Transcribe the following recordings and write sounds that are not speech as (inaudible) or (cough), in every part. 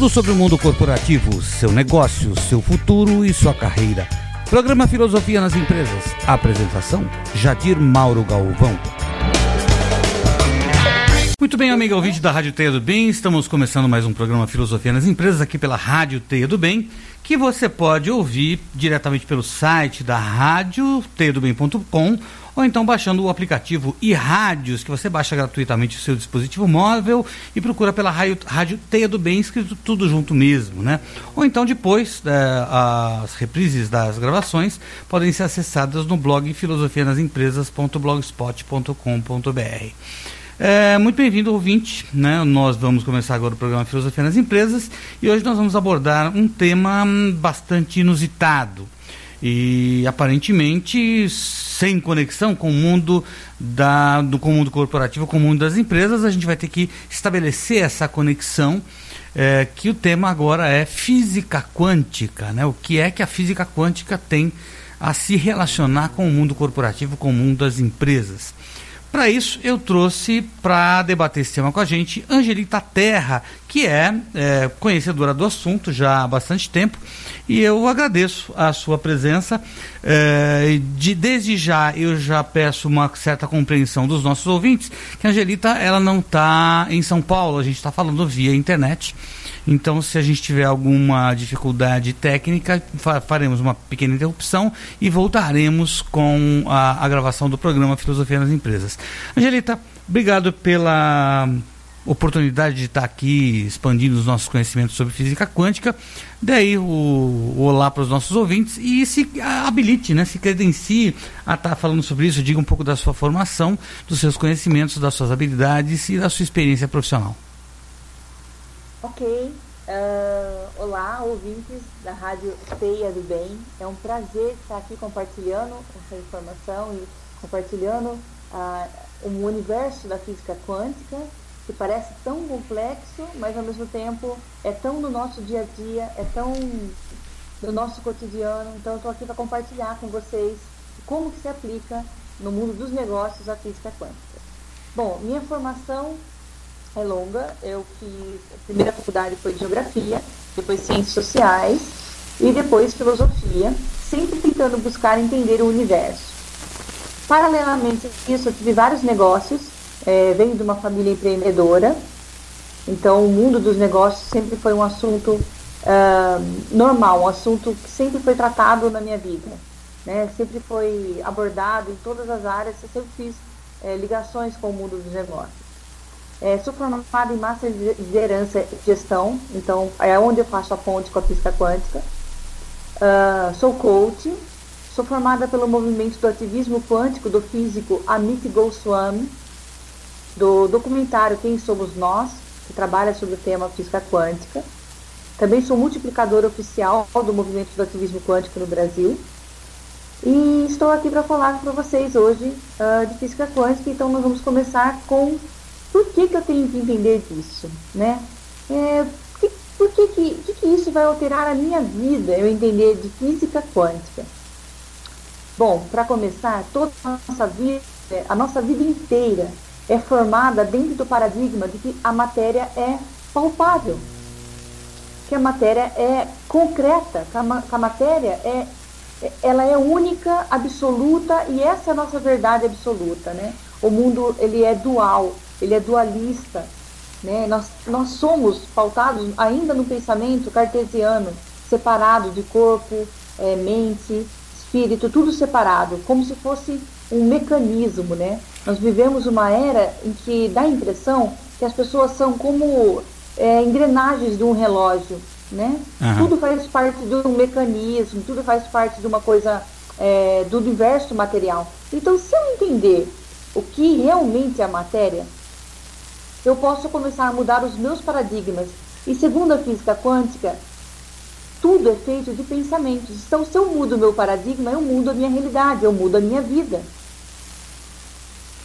Tudo sobre o mundo corporativo, seu negócio, seu futuro e sua carreira. Programa Filosofia nas Empresas. Apresentação: Jadir Mauro Galvão. Muito bem, amigo ouvinte da Rádio Teia do Bem, estamos começando mais um programa Filosofia nas Empresas aqui pela Rádio Teia do Bem, que você pode ouvir diretamente pelo site da rádio teiadobem.com ou então baixando o aplicativo e rádios que você baixa gratuitamente o seu dispositivo móvel e procura pela rádio, rádio Teia do Bem, escrito tudo junto mesmo, né? Ou então depois é, as reprises das gravações podem ser acessadas no blog filosofianasempresas.blogspot.com.br. É, muito bem-vindo, ouvinte. Né? Nós vamos começar agora o programa Filosofia nas Empresas e hoje nós vamos abordar um tema hum, bastante inusitado e aparentemente sem conexão com o mundo da, do com o mundo corporativo, com o mundo das empresas. A gente vai ter que estabelecer essa conexão. É, que o tema agora é física quântica, né? O que é que a física quântica tem a se relacionar com o mundo corporativo, com o mundo das empresas? Para isso, eu trouxe para debater esse tema com a gente Angelita Terra, que é, é, conhecedora do assunto já há bastante tempo, e eu agradeço a sua presença. É, de, desde já, eu já peço uma certa compreensão dos nossos ouvintes, que a Angelita ela não está em São Paulo, a gente está falando via internet. Então, se a gente tiver alguma dificuldade técnica, fa faremos uma pequena interrupção e voltaremos com a, a gravação do programa Filosofia nas Empresas. Angelita, obrigado pela oportunidade de estar aqui expandindo os nossos conhecimentos sobre física quântica. Daí o, o olá para os nossos ouvintes e se habilite, né, se credencie a estar falando sobre isso. Diga um pouco da sua formação, dos seus conhecimentos, das suas habilidades e da sua experiência profissional. Ok. Uh, olá, ouvintes da Rádio Teia do Bem. É um prazer estar aqui compartilhando essa informação e compartilhando uh, um universo da física quântica que parece tão complexo, mas ao mesmo tempo é tão no nosso dia a dia, é tão no nosso cotidiano. Então, estou aqui para compartilhar com vocês como que se aplica no mundo dos negócios a física quântica. Bom, minha formação é longa. Eu fiz a primeira faculdade foi geografia, depois ciências sociais e depois filosofia, sempre tentando buscar entender o universo. Paralelamente a isso, eu tive vários negócios, é, venho de uma família empreendedora, então o mundo dos negócios sempre foi um assunto uh, normal, um assunto que sempre foi tratado na minha vida, né? sempre foi abordado em todas as áreas, eu sempre fiz é, ligações com o mundo dos negócios. É, sou formada em Master de Liderança e Gestão, então é onde eu faço a ponte com a física quântica. Uh, sou coach, sou formada pelo movimento do ativismo quântico do físico Amit Goswami, do documentário Quem Somos Nós, que trabalha sobre o tema física quântica. Também sou multiplicadora oficial do movimento do ativismo quântico no Brasil. E estou aqui para falar para vocês hoje uh, de física quântica, então nós vamos começar com por que, que eu tenho que entender disso? Né? É, que, por que, que, que, que isso vai alterar a minha vida, eu entender de física quântica? Bom, para começar, toda a nossa vida, a nossa vida inteira é formada dentro do paradigma de que a matéria é palpável, que a matéria é concreta, que a, que a matéria é, ela é única, absoluta e essa é a nossa verdade absoluta, né? O mundo ele é dual, ele é dualista. Né? Nós, nós somos pautados ainda no pensamento cartesiano, separado de corpo, é, mente, espírito, tudo separado, como se fosse um mecanismo. Né? Nós vivemos uma era em que dá a impressão que as pessoas são como é, engrenagens de um relógio. Né? Uhum. Tudo faz parte de um mecanismo, tudo faz parte de uma coisa é, do universo material. Então, se eu entender o que realmente é a matéria, eu posso começar a mudar os meus paradigmas. E segundo a física quântica, tudo é feito de pensamentos. Então, se eu mudo o meu paradigma, eu mudo a minha realidade, eu mudo a minha vida.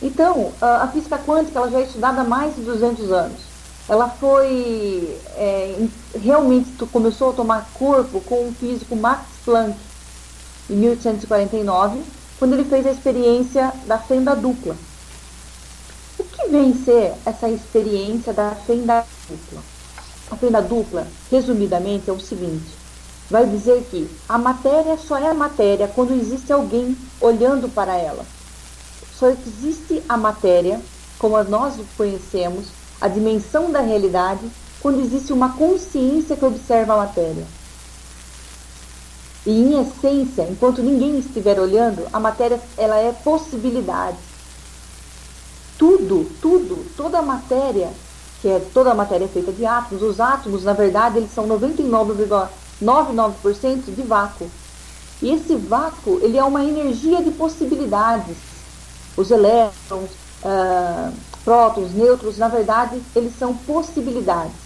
Então, a física quântica ela já é estudada há mais de 200 anos. Ela foi é, realmente começou a tomar corpo com o físico Max Planck em 1849, quando ele fez a experiência da fenda dupla. Que vem ser essa experiência da fenda dupla? a fenda dupla, resumidamente, é o seguinte: vai dizer que a matéria só é matéria quando existe alguém olhando para ela. Só existe a matéria, como nós conhecemos, a dimensão da realidade, quando existe uma consciência que observa a matéria. E em essência, enquanto ninguém estiver olhando, a matéria ela é possibilidade. Tudo, tudo, toda a matéria, que é toda a matéria é feita de átomos, os átomos, na verdade, eles são 99,99% de vácuo. E esse vácuo, ele é uma energia de possibilidades. Os elétrons, uh, prótons, nêutrons, na verdade, eles são possibilidades.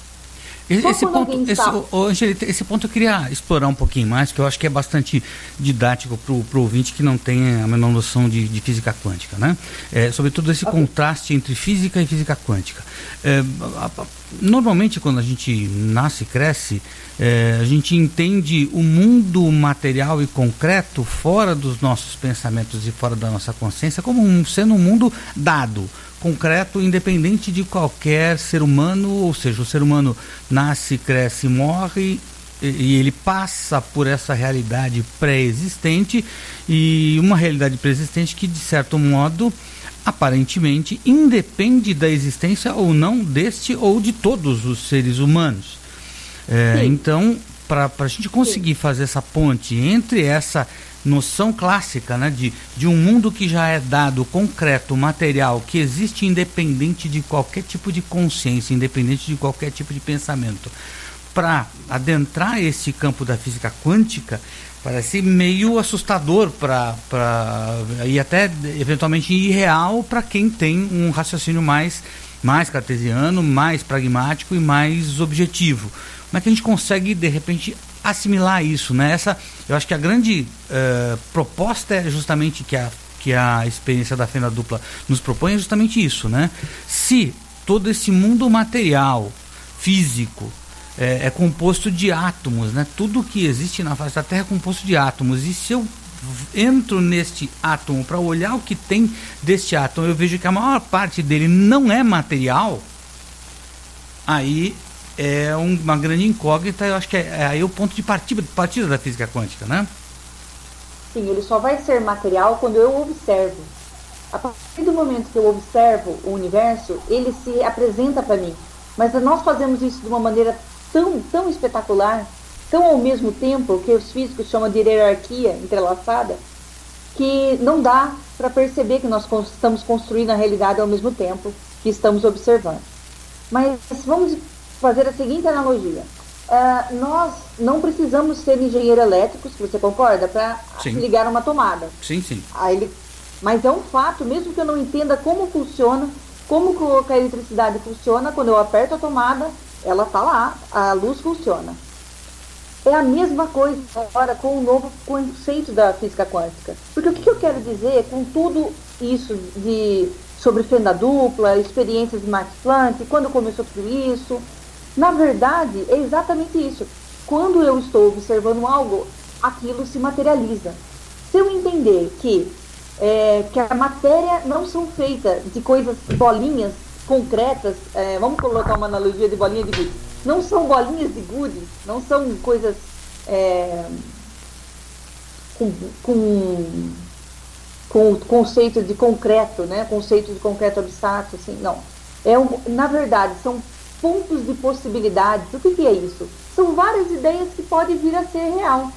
Esse, ponto, esse, hoje, esse ponto eu queria explorar um pouquinho mais, que eu acho que é bastante didático para o ouvinte que não tem a menor noção de, de física quântica, né? É, sobretudo esse okay. contraste entre física e física quântica. É, normalmente, quando a gente nasce e cresce, é, a gente entende o mundo material e concreto fora dos nossos pensamentos e fora da nossa consciência como um, sendo um mundo dado concreto, independente de qualquer ser humano, ou seja, o ser humano nasce, cresce, morre e ele passa por essa realidade pré-existente e uma realidade pré-existente que de certo modo aparentemente independe da existência ou não deste ou de todos os seres humanos. É, então, para a gente conseguir fazer essa ponte entre essa noção clássica né, de, de um mundo que já é dado, concreto, material, que existe independente de qualquer tipo de consciência, independente de qualquer tipo de pensamento. Para adentrar esse campo da física quântica, parece meio assustador para e até eventualmente irreal para quem tem um raciocínio mais mais cartesiano, mais pragmático e mais objetivo. Como é que a gente consegue de repente assimilar isso, né? Essa, eu acho que a grande uh, proposta é justamente que a, que a experiência da fenda dupla nos propõe é justamente isso, né? Se todo esse mundo material, físico, é, é, composto de átomos, né? Tudo que existe na face da Terra é composto de átomos. E se eu entro neste átomo para olhar o que tem deste átomo, eu vejo que a maior parte dele não é material. Aí é uma grande incógnita, eu acho que é, é aí o ponto de partida, partida da física quântica, né? Sim, ele só vai ser material quando eu observo. A partir do momento que eu observo o universo, ele se apresenta para mim. Mas nós fazemos isso de uma maneira tão, tão espetacular, tão ao mesmo tempo, que os físicos chamam de hierarquia entrelaçada, que não dá para perceber que nós estamos construindo a realidade ao mesmo tempo que estamos observando. Mas vamos fazer a seguinte analogia. Uh, nós não precisamos ser engenheiro elétrico, se você concorda, para ligar uma tomada. Sim, sim. Ele... Mas é um fato, mesmo que eu não entenda como funciona, como que a eletricidade funciona, quando eu aperto a tomada, ela está lá, a luz funciona. É a mesma coisa agora com o novo conceito da física quântica. Porque o que eu quero dizer com tudo isso de sobre fenda dupla, experiências de Max Planck, quando começou tudo isso, na verdade, é exatamente isso. Quando eu estou observando algo, aquilo se materializa. Se eu entender que, é, que a matéria não são feitas de coisas, bolinhas concretas, é, vamos colocar uma analogia de bolinha de gude, não são bolinhas de gude, não são coisas é, com, com, com conceito de concreto, né? conceito de concreto abstrato, assim, não. É um, na verdade, são pontos de possibilidades. O que, que é isso? São várias ideias que podem vir a ser real.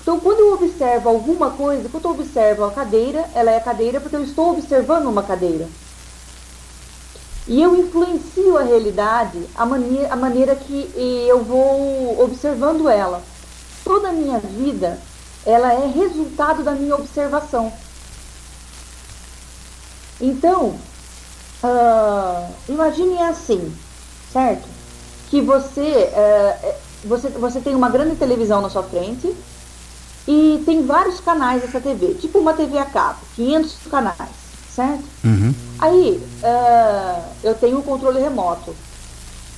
Então, quando eu observo alguma coisa, quando eu observo a cadeira, ela é cadeira porque eu estou observando uma cadeira. E eu influencio a realidade, a, mania, a maneira que eu vou observando ela. Toda a minha vida, ela é resultado da minha observação. Então, uh, imagine assim, certo? Que você, é, você, você tem uma grande televisão na sua frente e tem vários canais dessa TV, tipo uma TV a cabo, 500 canais, certo? Uhum. Aí uh, eu tenho um controle remoto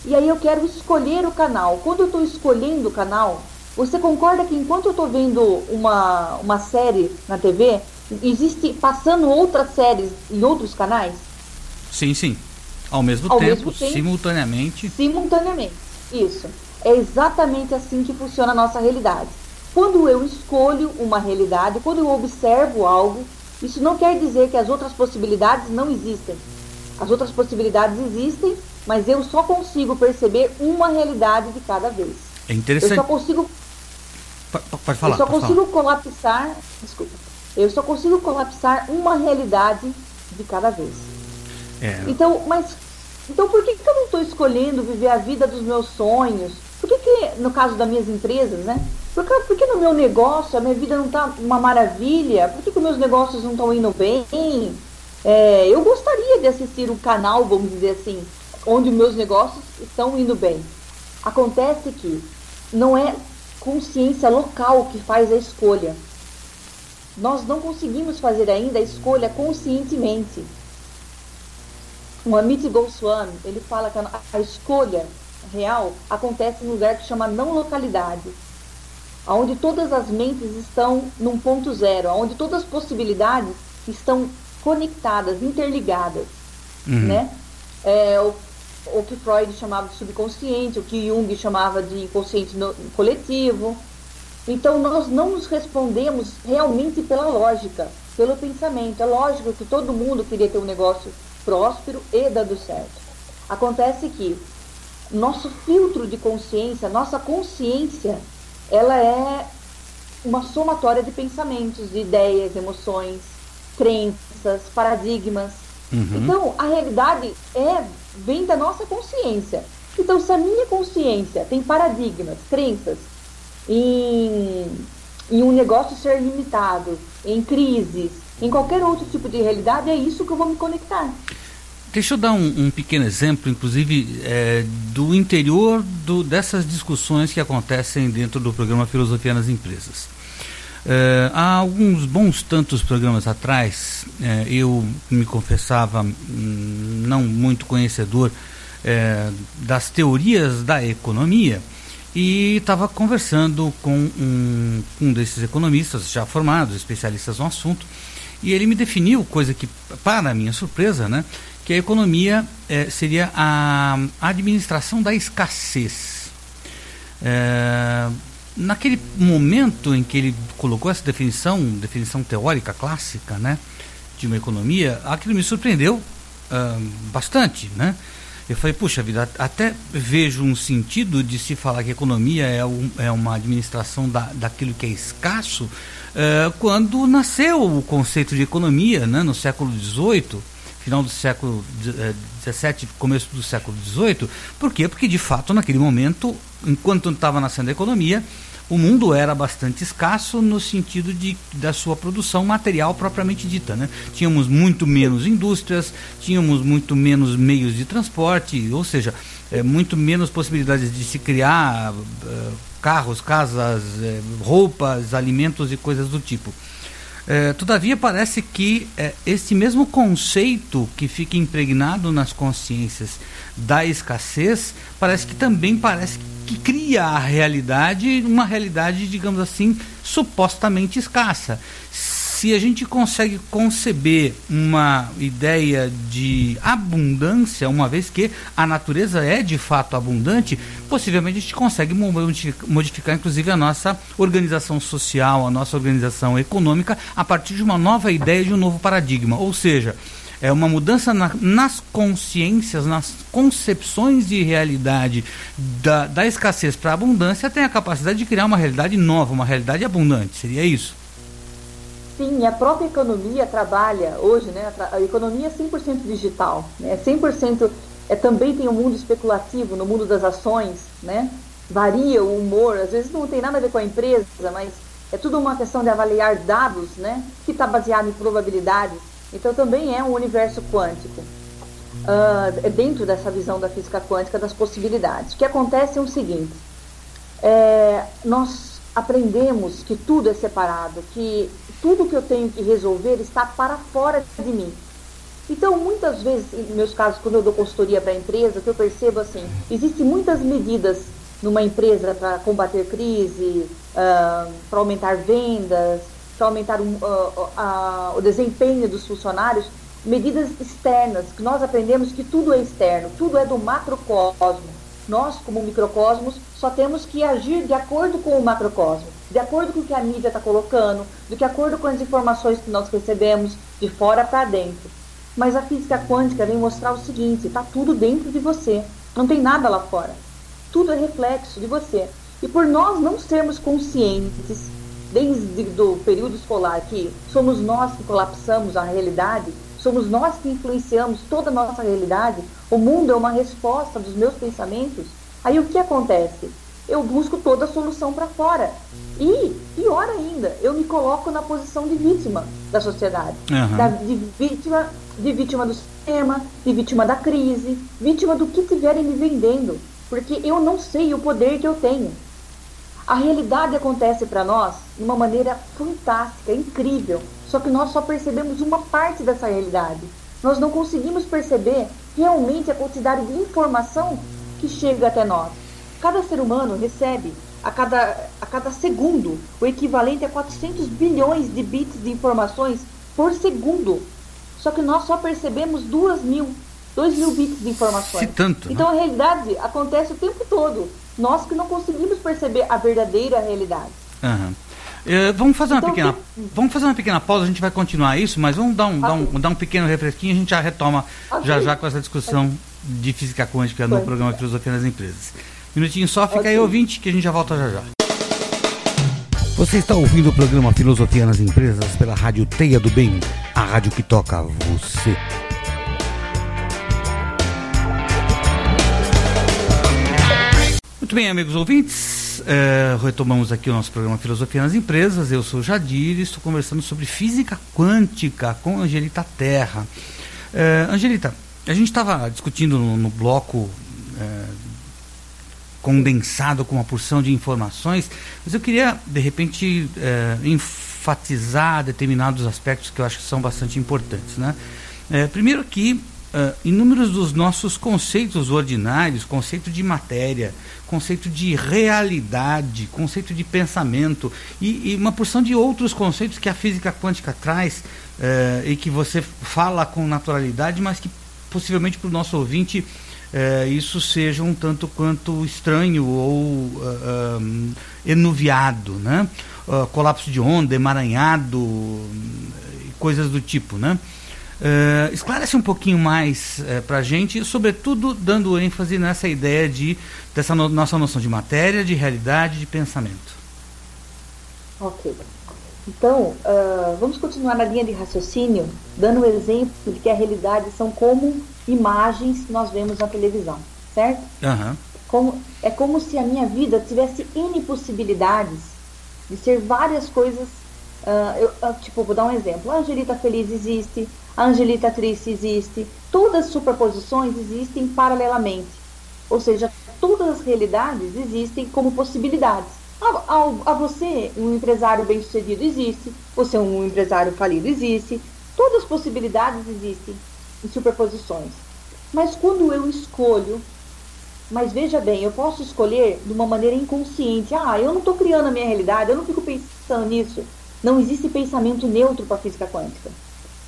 e aí eu quero escolher o canal. Quando eu estou escolhendo o canal, você concorda que enquanto eu estou vendo uma, uma série na TV, existe passando outras séries em outros canais? Sim, sim. Ao mesmo ao tempo, mesmo tempo, simultaneamente. Simultaneamente. Isso. É exatamente assim que funciona a nossa realidade. Quando eu escolho uma realidade, quando eu observo algo, isso não quer dizer que as outras possibilidades não existem. As outras possibilidades existem, mas eu só consigo perceber uma realidade de cada vez. É interessante. Eu só consigo. Pode falar. Eu só consigo falar. colapsar. Desculpa. Eu só consigo colapsar uma realidade de cada vez. É. Então, mas. Então por que, que eu não estou escolhendo viver a vida dos meus sonhos? Por que, que no caso das minhas empresas, né? Por que, por que no meu negócio a minha vida não está uma maravilha? Por que, que meus negócios não estão indo bem? É, eu gostaria de assistir um canal, vamos dizer assim, onde meus negócios estão indo bem. Acontece que não é consciência local que faz a escolha. Nós não conseguimos fazer ainda a escolha conscientemente. O Amit Goswami, ele fala que a, a escolha real acontece num lugar que chama não localidade, onde todas as mentes estão num ponto zero, onde todas as possibilidades estão conectadas, interligadas, Uhum. né? É, o, o que Freud chamava de subconsciente, o que Jung chamava de inconsciente no- coletivo. Então nós não nos respondemos realmente pela lógica, pelo pensamento. É lógico que todo mundo queria ter um negócio próspero e dando certo. Acontece que nosso filtro de consciência, nossa consciência, ela é uma somatória de pensamentos, de ideias, emoções, crenças, paradigmas. Uhum. Então, a realidade é vem da nossa consciência. Então, se a minha consciência tem paradigmas, crenças em, em um negócio ser limitado, em crises, em qualquer outro tipo de realidade, é isso que eu vou me conectar. Deixa eu dar um, um pequeno exemplo, inclusive, é, do interior do- dessas discussões que acontecem dentro do programa Filosofia nas Empresas. É, há alguns bons tantos programas atrás, é, eu me confessava hum, não muito conhecedor é, das teorias da economia e estava conversando com um, um desses economistas já formados, especialistas no assunto, e ele me definiu, coisa que, para minha surpresa, né, que a economia eh, seria a administração da escassez. Eh, naquele momento em que ele colocou essa definição, definição teórica clássica, né, de uma economia, aquilo me surpreendeu ah, bastante, né? Eu falei, puxa vida, até vejo um sentido de se falar que economia é, um, é uma administração da, daquilo que é escasso, eh, quando nasceu o conceito de economia, né, no século XVIII, final do século XVII, começo do século XVIII. Por quê? Porque, de fato, naquele momento, enquanto estava nascendo a economia, o mundo era bastante escasso no sentido de, da sua produção material propriamente dita. Né? Tínhamos muito menos indústrias, tínhamos muito menos meios de transporte, ou seja, é, muito menos possibilidades de se criar uh, carros, casas, eh, roupas, alimentos e coisas do tipo. É, todavia, parece que é, esse mesmo conceito que fica impregnado nas consciências da escassez, parece que também parece que cria a realidade, uma realidade, digamos assim, supostamente escassa. Se a gente consegue conceber uma ideia de abundância, uma vez que a natureza é de fato abundante, possivelmente a gente consegue modificar, inclusive a nossa organização social, a nossa organização econômica, a partir de uma nova ideia, de um novo paradigma. Ou seja, é uma mudança na, nas consciências, nas concepções de realidade da, da escassez para a abundância, tem a capacidade de criar uma realidade nova, uma realidade abundante. Seria isso? Sim, a própria economia trabalha hoje, né? A economia é 100% digital, né? 100% é também tem o um mundo especulativo no mundo das ações, né? Varia o humor, às vezes não tem nada a ver com a empresa, mas é tudo uma questão de avaliar dados, né? Que está baseado em probabilidades. Então também é um universo quântico. Uh, dentro dessa visão da física quântica das possibilidades. O que acontece é o seguinte: é, nós aprendemos que tudo é separado, que tudo que eu tenho que resolver está para fora de mim. Então, muitas vezes, em meus casos, quando eu dou consultoria para a empresa, que eu percebo assim, existem muitas medidas numa empresa para combater crise, uh, para aumentar vendas, para aumentar uh, uh, o desempenho dos funcionários, medidas externas, que nós aprendemos que tudo é externo, tudo é do macrocosmo. Nós, como microcosmos, só temos que agir de acordo com o macrocosmo, de acordo com o que a mídia está colocando, de acordo com as informações que nós recebemos de fora para dentro. Mas a física quântica vem mostrar o seguinte: está tudo dentro de você, não tem nada lá fora. Tudo é reflexo de você. E por nós não sermos conscientes, desde o período escolar, que somos nós que colapsamos a realidade, somos nós que influenciamos toda a nossa realidade, o mundo é uma resposta dos meus pensamentos, aí o que acontece? Eu busco toda a solução para fora. E, pior ainda, eu me coloco na posição de vítima da sociedade. Uhum. Da, de, vítima, de vítima do sistema, de vítima da crise, vítima do que estiverem me vendendo. Porque eu não sei o poder que eu tenho. A realidade acontece para nós de uma maneira fantástica, incrível. Só que nós só percebemos uma parte dessa realidade. Nós não conseguimos perceber realmente a quantidade de informação que chega até nós. Cada ser humano recebe a cada, a cada segundo o equivalente a 400 bilhões de bits de informações por segundo. Só que nós só percebemos 2 mil, 2 mil bits de informações. Se tanto, né? então né? a realidade acontece o tempo todo. Nós que não conseguimos perceber a verdadeira realidade. Uhum. Uh, vamos fazer uma então, pequena vamos fazer uma pequena pausa a gente vai continuar isso mas vamos dar um, dar um, dar um pequeno refresquinho a gente já retoma já já com essa discussão de física quântica no programa Filosofia nas Empresas minutinho só fica aí ouvinte que a gente já volta já já você está ouvindo o programa Filosofia nas Empresas pela Rádio Teia do Bem a rádio que toca você muito bem amigos ouvintes é, retomamos aqui o nosso programa Filosofia nas Empresas. Eu sou Jadir e estou conversando sobre física quântica com Angelita Terra. É, Angelita, a gente estava discutindo no, no bloco é, condensado com uma porção de informações, mas eu queria, de repente, é, enfatizar determinados aspectos que eu acho que são bastante importantes. Né? É, primeiro que uh, inúmeros dos nossos conceitos ordinários, conceito de matéria, conceito de realidade, conceito de pensamento e, e uma porção de outros conceitos que a física quântica traz e que você fala com naturalidade, mas que possivelmente para o nosso ouvinte uh, isso seja um tanto quanto estranho ou enuviado, né? colapso de onda, emaranhado, coisas do tipo, né? Uh, esclarece um pouquinho mais uh, eh, para a gente, sobretudo dando ênfase nessa ideia de dessa no, nossa noção de matéria, de realidade, de pensamento. Ok. Então, uh, vamos continuar na linha de raciocínio, dando o um exemplo de que a realidade são como imagens que nós vemos na televisão, certo? Uhum. Como, é como se a minha vida tivesse N possibilidades de ser várias coisas. Eu, tipo, vou dar um exemplo. A Angelita Feliz existe, a Angelita triste existe, todas as superposições existem paralelamente. Ou seja, todas as realidades existem como possibilidades. A, a, a você, um empresário bem-sucedido existe, você um empresário falido existe, todas as possibilidades existem em superposições. Mas quando eu escolho, mas veja bem, eu posso escolher de uma maneira inconsciente. Ah, eu não estou criando a minha realidade, eu não fico pensando nisso. Não existe pensamento neutro para a física quântica.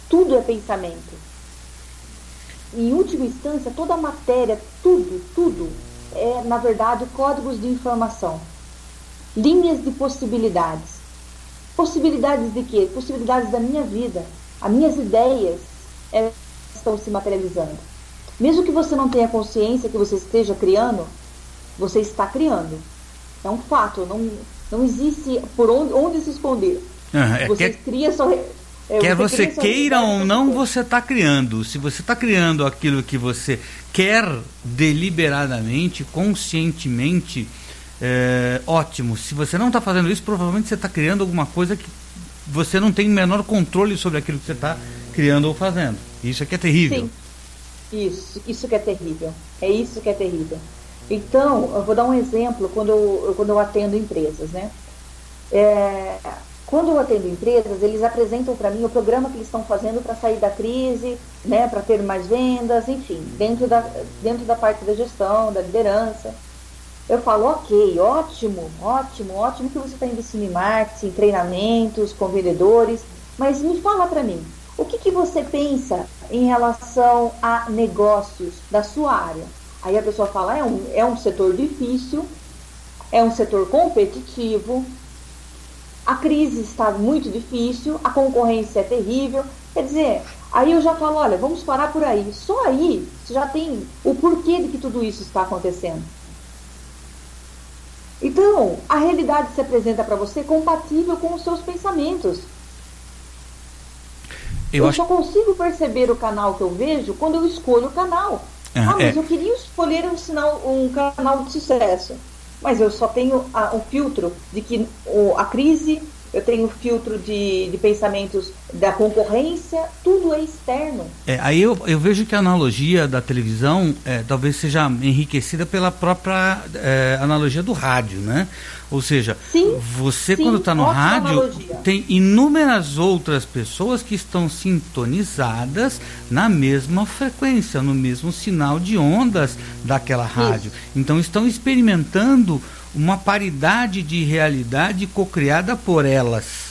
Tudo é pensamento. Em última instância, toda a matéria, tudo, tudo, é, na verdade, códigos de informação. Linhas de possibilidades. Possibilidades de quê? Possibilidades da minha vida. As minhas ideias estão se materializando. Mesmo que você não tenha consciência que você esteja criando, você está criando. É um fato, não, não existe por onde, onde se esconder. É você que... cria sua, é, Quer você, você queira ou não, você está criando. Se você está criando aquilo que você quer deliberadamente, conscientemente, é, ótimo. Se você não está fazendo isso, provavelmente você está criando alguma coisa que você não tem o menor controle sobre aquilo que você está criando ou fazendo. Isso aqui é terrível. Sim. Isso, isso que é terrível. É isso que é terrível. Então, eu vou dar um exemplo quando eu, quando eu atendo empresas, né? É, quando eu atendo empresas, eles apresentam para mim o programa que eles estão fazendo para sair da crise, né, para ter mais vendas, enfim, dentro da, dentro da parte da gestão, da liderança. Eu falo, ok, ótimo, ótimo, ótimo que você está investindo em marketing, treinamentos, com vendedores, mas me fala para mim, O que, que você pensa em relação a negócios da sua área? Aí a pessoa fala, é um, é um setor difícil, é um setor competitivo, a crise está muito difícil, a concorrência é terrível. Quer dizer, aí eu já falo, olha, vamos parar por aí. Só aí você já tem o porquê de que tudo isso está acontecendo. Então, a realidade se apresenta para você compatível com os seus pensamentos. Eu, eu acho... só consigo perceber o canal que eu vejo quando eu escolho o canal. Ah, ah mas é... eu queria escolher um, sinal, um canal de sucesso mas eu só tenho a, um filtro de que o, a crise, eu tenho um filtro de, de pensamentos da concorrência, tudo é externo. É, aí eu, eu vejo que a analogia da televisão é, talvez seja enriquecida pela própria é, analogia do rádio, né? Ou seja, sim, você sim, quando está no rádio analogia. tem inúmeras outras pessoas que estão sintonizadas na mesma frequência, no mesmo sinal de ondas daquela rádio. Isso. Então estão experimentando uma paridade de realidade cocriada por elas.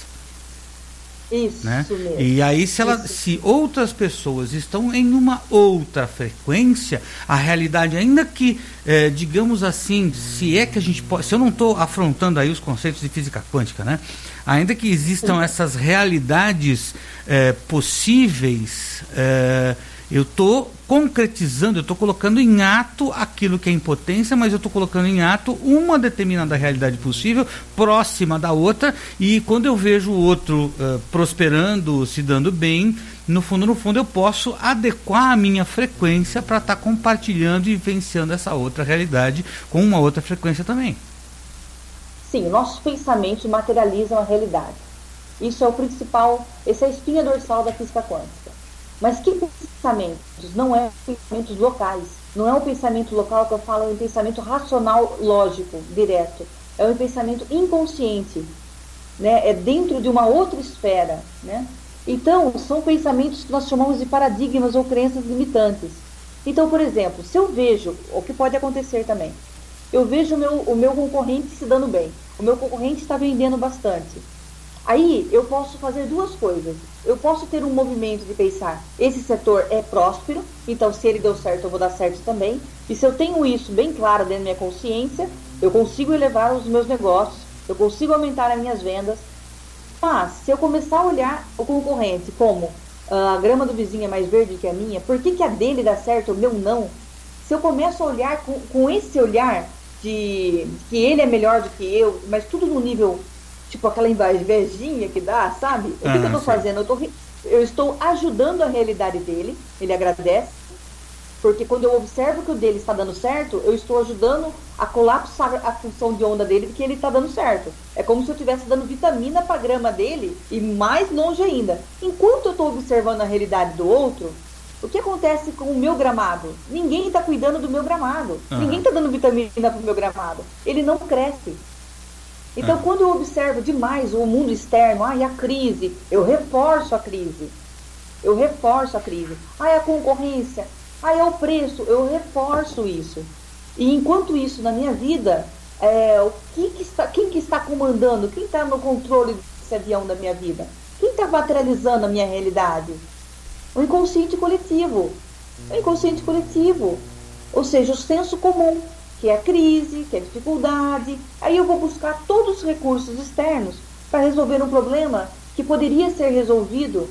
Isso né? mesmo. E aí, se, ela, se outras pessoas estão em uma outra frequência, a realidade, ainda que, eh, digamos assim, se é que a gente pode. Se eu não estou afrontando aí os conceitos de física quântica, né? Ainda que existam essas realidades eh, possíveis. Eh, eu estou concretizando, eu estou colocando em ato aquilo que é impotência, mas eu estou colocando em ato uma determinada realidade possível, próxima da outra, e quando eu vejo o outro uh, prosperando, se dando bem, no fundo, no fundo, eu posso adequar a minha frequência para estar tá compartilhando e vivenciando essa outra realidade com uma outra frequência também. Sim, nossos pensamentos materializam a realidade. Isso é o principal, essa é a espinha dorsal da física quântica. Mas que pensamentos? Não é pensamentos locais. Não é um pensamento local que eu falo, é um pensamento racional, lógico, direto. É um pensamento inconsciente. Né? É dentro de uma outra esfera. Né? Então, são pensamentos que nós chamamos de paradigmas ou crenças limitantes. Então, por exemplo, se eu vejo, o que pode acontecer também, eu vejo o meu, o meu concorrente se dando bem, o meu concorrente está vendendo bastante. Aí eu posso fazer duas coisas. Eu posso ter um movimento de pensar, esse setor é próspero, então se ele deu certo, eu vou dar certo também. E se eu tenho isso bem claro dentro da minha consciência, eu consigo elevar os meus negócios, eu consigo aumentar as minhas vendas. Mas se eu começar a olhar o concorrente como ah, a grama do vizinho é mais verde que a minha, por que, que a dele dá certo, o meu não? Se eu começo a olhar com, com esse olhar de que ele é melhor do que eu, mas tudo no nível tipo aquela invejinha que dá, sabe? O que, ah, que eu estou fazendo? Eu, tô, eu estou ajudando a realidade dele, ele agradece, porque quando eu observo que o dele está dando certo, eu estou ajudando a colapsar a função de onda dele, porque ele está dando certo. É como se eu estivesse dando vitamina para a grama dele e mais longe ainda. Enquanto eu estou observando a realidade do outro, o que acontece com o meu gramado? Ninguém está cuidando do meu gramado. Uhum. Ninguém está dando vitamina para o meu gramado. Ele não cresce. Então, é. quando eu observo demais o mundo externo, ai, a crise, eu reforço a crise. Eu reforço a crise. Ai, a concorrência, ai, é o preço, eu reforço isso. E enquanto isso na minha vida, é, o que, que está, quem que está comandando? Quem está no controle desse avião da minha vida? Quem está materializando a minha realidade? O inconsciente coletivo. O inconsciente coletivo. Ou seja, o senso comum que é a crise, que é dificuldade. Aí eu vou buscar todos os recursos externos para resolver um problema que poderia ser resolvido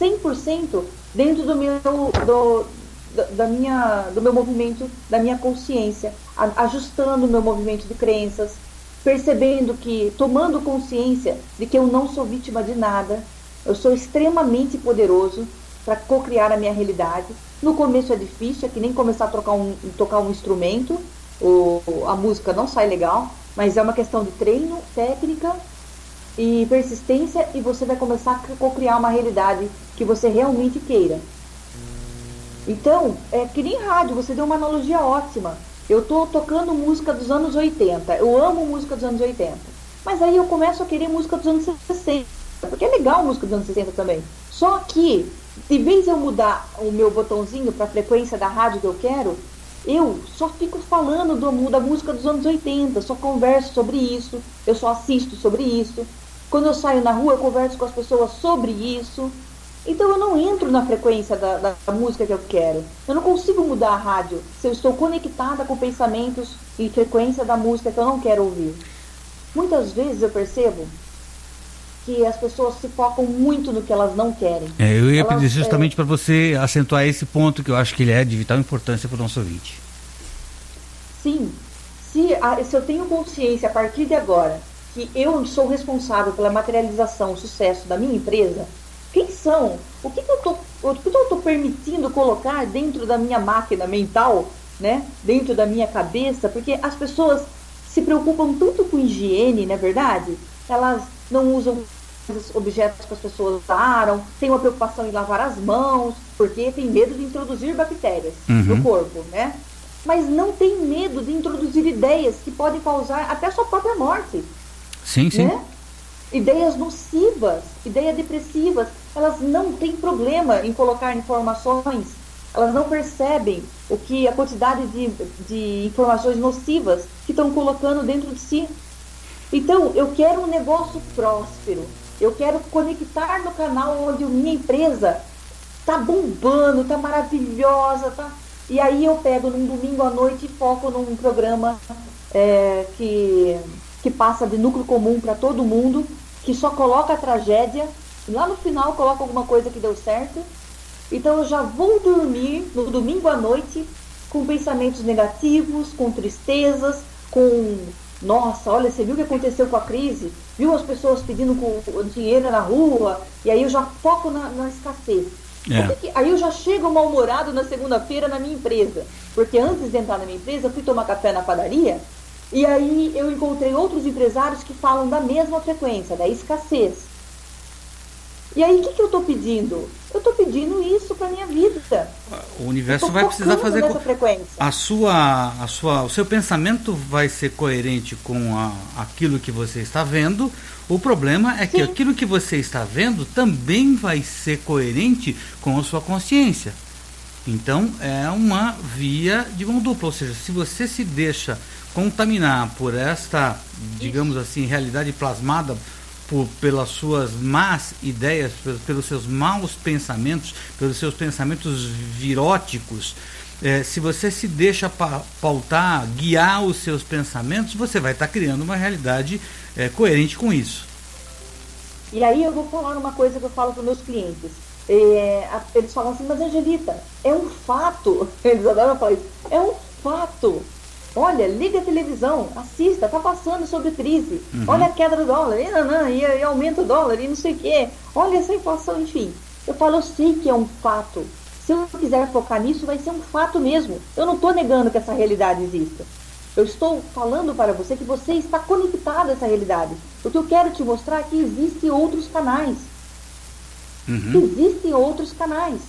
100% dentro do meu, do, da minha, do meu movimento, da minha consciência, ajustando o meu movimento de crenças, percebendo que, tomando consciência de que eu não sou vítima de nada, eu sou extremamente poderoso para co-criar a minha realidade. No começo é difícil, é que nem começar a tocar um, tocar um instrumento, o, a música não sai legal, mas é uma questão de treino, técnica e persistência e você vai começar a criar uma realidade que você realmente queira. Então, é que nem rádio, você deu uma analogia ótima. Eu estou tocando música dos anos 80, eu amo música dos anos 80. Mas aí eu começo a querer música dos anos 60, porque é legal música dos anos 60 também. Só que, de vez eu mudar o meu botãozinho para a frequência da rádio que eu quero, eu só fico falando do, da música dos anos 80, só converso sobre isso, eu só assisto sobre isso. Quando eu saio na rua, eu converso com as pessoas sobre isso. Então eu não entro na frequência da, da, música que eu quero. Eu não consigo mudar a rádio se eu estou conectada com pensamentos e frequência da música que eu não quero ouvir. Muitas vezes eu percebo que as pessoas se focam muito no que elas não querem. É, eu ia elas, pedir justamente é... para você acentuar esse ponto que eu acho que ele é de vital importância para o nosso ouvinte. Sim. Se, se eu tenho consciência a partir de agora que eu sou responsável pela materialização, o sucesso da minha empresa, quem são? O que, que eu tô, o que eu estou permitindo colocar dentro da minha máquina mental, né? Dentro da minha cabeça? Porque as pessoas se preocupam tanto com higiene, não é verdade? Elas não usam objetos que as pessoas usaram, tem uma preocupação em lavar as mãos, porque tem medo de introduzir bactérias uhum. no corpo, né? Mas não tem medo de introduzir ideias que podem causar até a sua própria morte. Sim, sim. Né? Ideias nocivas, ideias depressivas, elas não têm problema em colocar informações, elas não percebem o que a quantidade de, de informações nocivas que estão colocando dentro de si. Então, eu quero um negócio próspero. Eu quero conectar no canal onde minha empresa tá bombando, tá maravilhosa, tá? E aí eu pego num domingo à noite e foco num programa é, que, que passa de núcleo comum para todo mundo, que só coloca a tragédia, e lá no final coloca alguma coisa que deu certo. Então eu já vou dormir no domingo à noite com pensamentos negativos, com tristezas, com nossa, olha, você viu o que aconteceu com a crise? Viu as pessoas pedindo dinheiro na rua? E aí eu já foco na, na escassez. É. Que, aí eu já chego mal-humorado na segunda-feira na minha empresa. Porque antes de entrar na minha empresa, eu fui tomar café na padaria e aí eu encontrei outros empresários que falam da mesma frequência, da escassez. E aí, o que, que eu estou pedindo? Eu estou pedindo isso para minha vida. O universo vai precisar fazer com frequência. a sua, a sua, o seu pensamento vai ser coerente com a, aquilo que você está vendo. O problema é que Sim. aquilo que você está vendo também vai ser coerente com a sua consciência. Então é uma via de mão dupla, ou seja, se você se deixa contaminar por esta, digamos assim, realidade plasmada por, pelas suas más ideias, pelos, seus maus pensamentos, pelos seus pensamentos viróticos, é, se você se deixa pa pautar, guiar os seus pensamentos, você vai estar tá criando uma realidade é, coerente com isso. E aí eu vou falar uma coisa que eu falo para meus clientes. É, eles falam assim, mas Angelita, é um fato. (laughs) Eles adoram falar isso. É um fato Olha, liga a televisão, assista, tá passando sobre crise. Uhum. Olha a queda do dólar, e, não, e, e aumenta o dólar, e não sei o quê. Olha essa inflação, enfim. Eu falo, eu sei que é um fato. Se eu quiser focar nisso, vai ser um fato mesmo. Eu não estou negando que essa realidade exista. Eu estou falando para você que você está conectado a essa realidade. O que eu quero te mostrar é que existem outros canais. Uhum. Existem outros canais.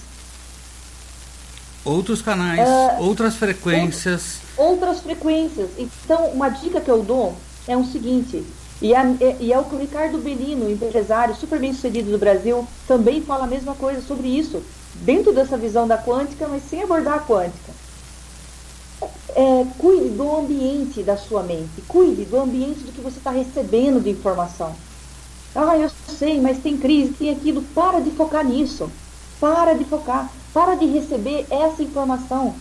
Outros canais, uh, outras frequências outras frequências. Então, uma dica que eu dou é o seguinte, e é, e é o que o Ricardo Bellino, empresário super bem sucedido do Brasil, também fala a mesma coisa sobre isso, dentro dessa visão da quântica, mas sem abordar a quântica. É, cuide do ambiente da sua mente, cuide do ambiente do que você está recebendo de informação. Ah, eu sei, mas tem crise, tem aquilo. Para de focar nisso. Para de focar. Para de receber essa informação.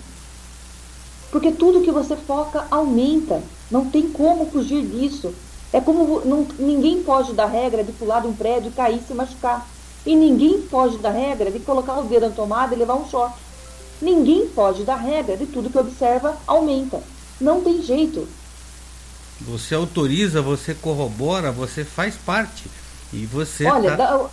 Porque tudo que você foca aumenta. Não tem como fugir disso. É como não, ninguém pode dar regra de pular de um prédio, cair e se machucar. E ninguém pode dar regra de colocar o dedo na tomada e levar um choque. Ninguém pode dar regra de tudo que observa aumenta. Não tem jeito. Você autoriza, você corrobora, você faz parte. E você. Olha, tá... dá,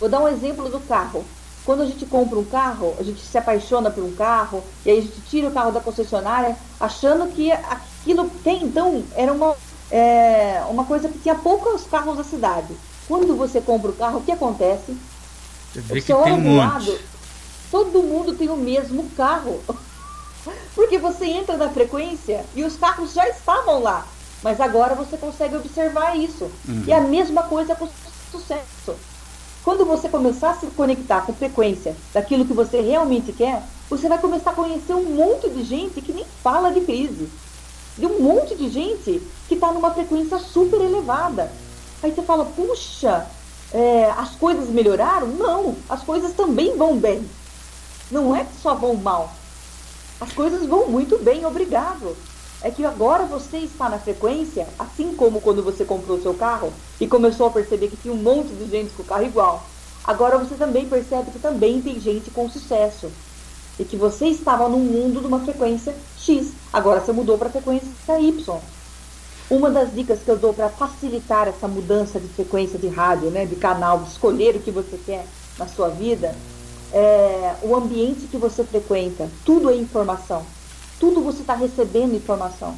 vou dar um exemplo do carro. Quando a gente compra um carro, a gente se apaixona por um carro, e aí a gente tira o carro da concessionária, achando que aquilo tem, então, era uma, é, uma coisa que tinha poucos carros na cidade. Quando você compra o carro, o que acontece? Você vê que olha tem um lado, todo mundo tem o mesmo carro. (laughs) Porque você entra na frequência e os carros já estavam lá. Mas agora você consegue observar isso. Uhum. E a mesma coisa com sucesso. Quando você começar a se conectar com frequência daquilo que você realmente quer, você vai começar a conhecer um monte de gente que nem fala de crise. De um monte de gente que está numa frequência super elevada. Aí você fala, puxa, é, as coisas melhoraram? Não, as coisas também vão bem. Não é que só vão mal. As coisas vão muito bem, obrigado. É que agora você está na frequência, assim como quando você comprou seu carro e começou a perceber que tinha um monte de gente com o carro igual. Agora você também percebe que também tem gente com sucesso. E que você estava num mundo de uma frequência X. Agora você mudou para a frequência Y. Uma das dicas que eu dou para facilitar essa mudança de frequência de rádio, né, de canal, de escolher o que você quer na sua vida, é o ambiente que você frequenta. Tudo é informação. Tudo você está recebendo informação.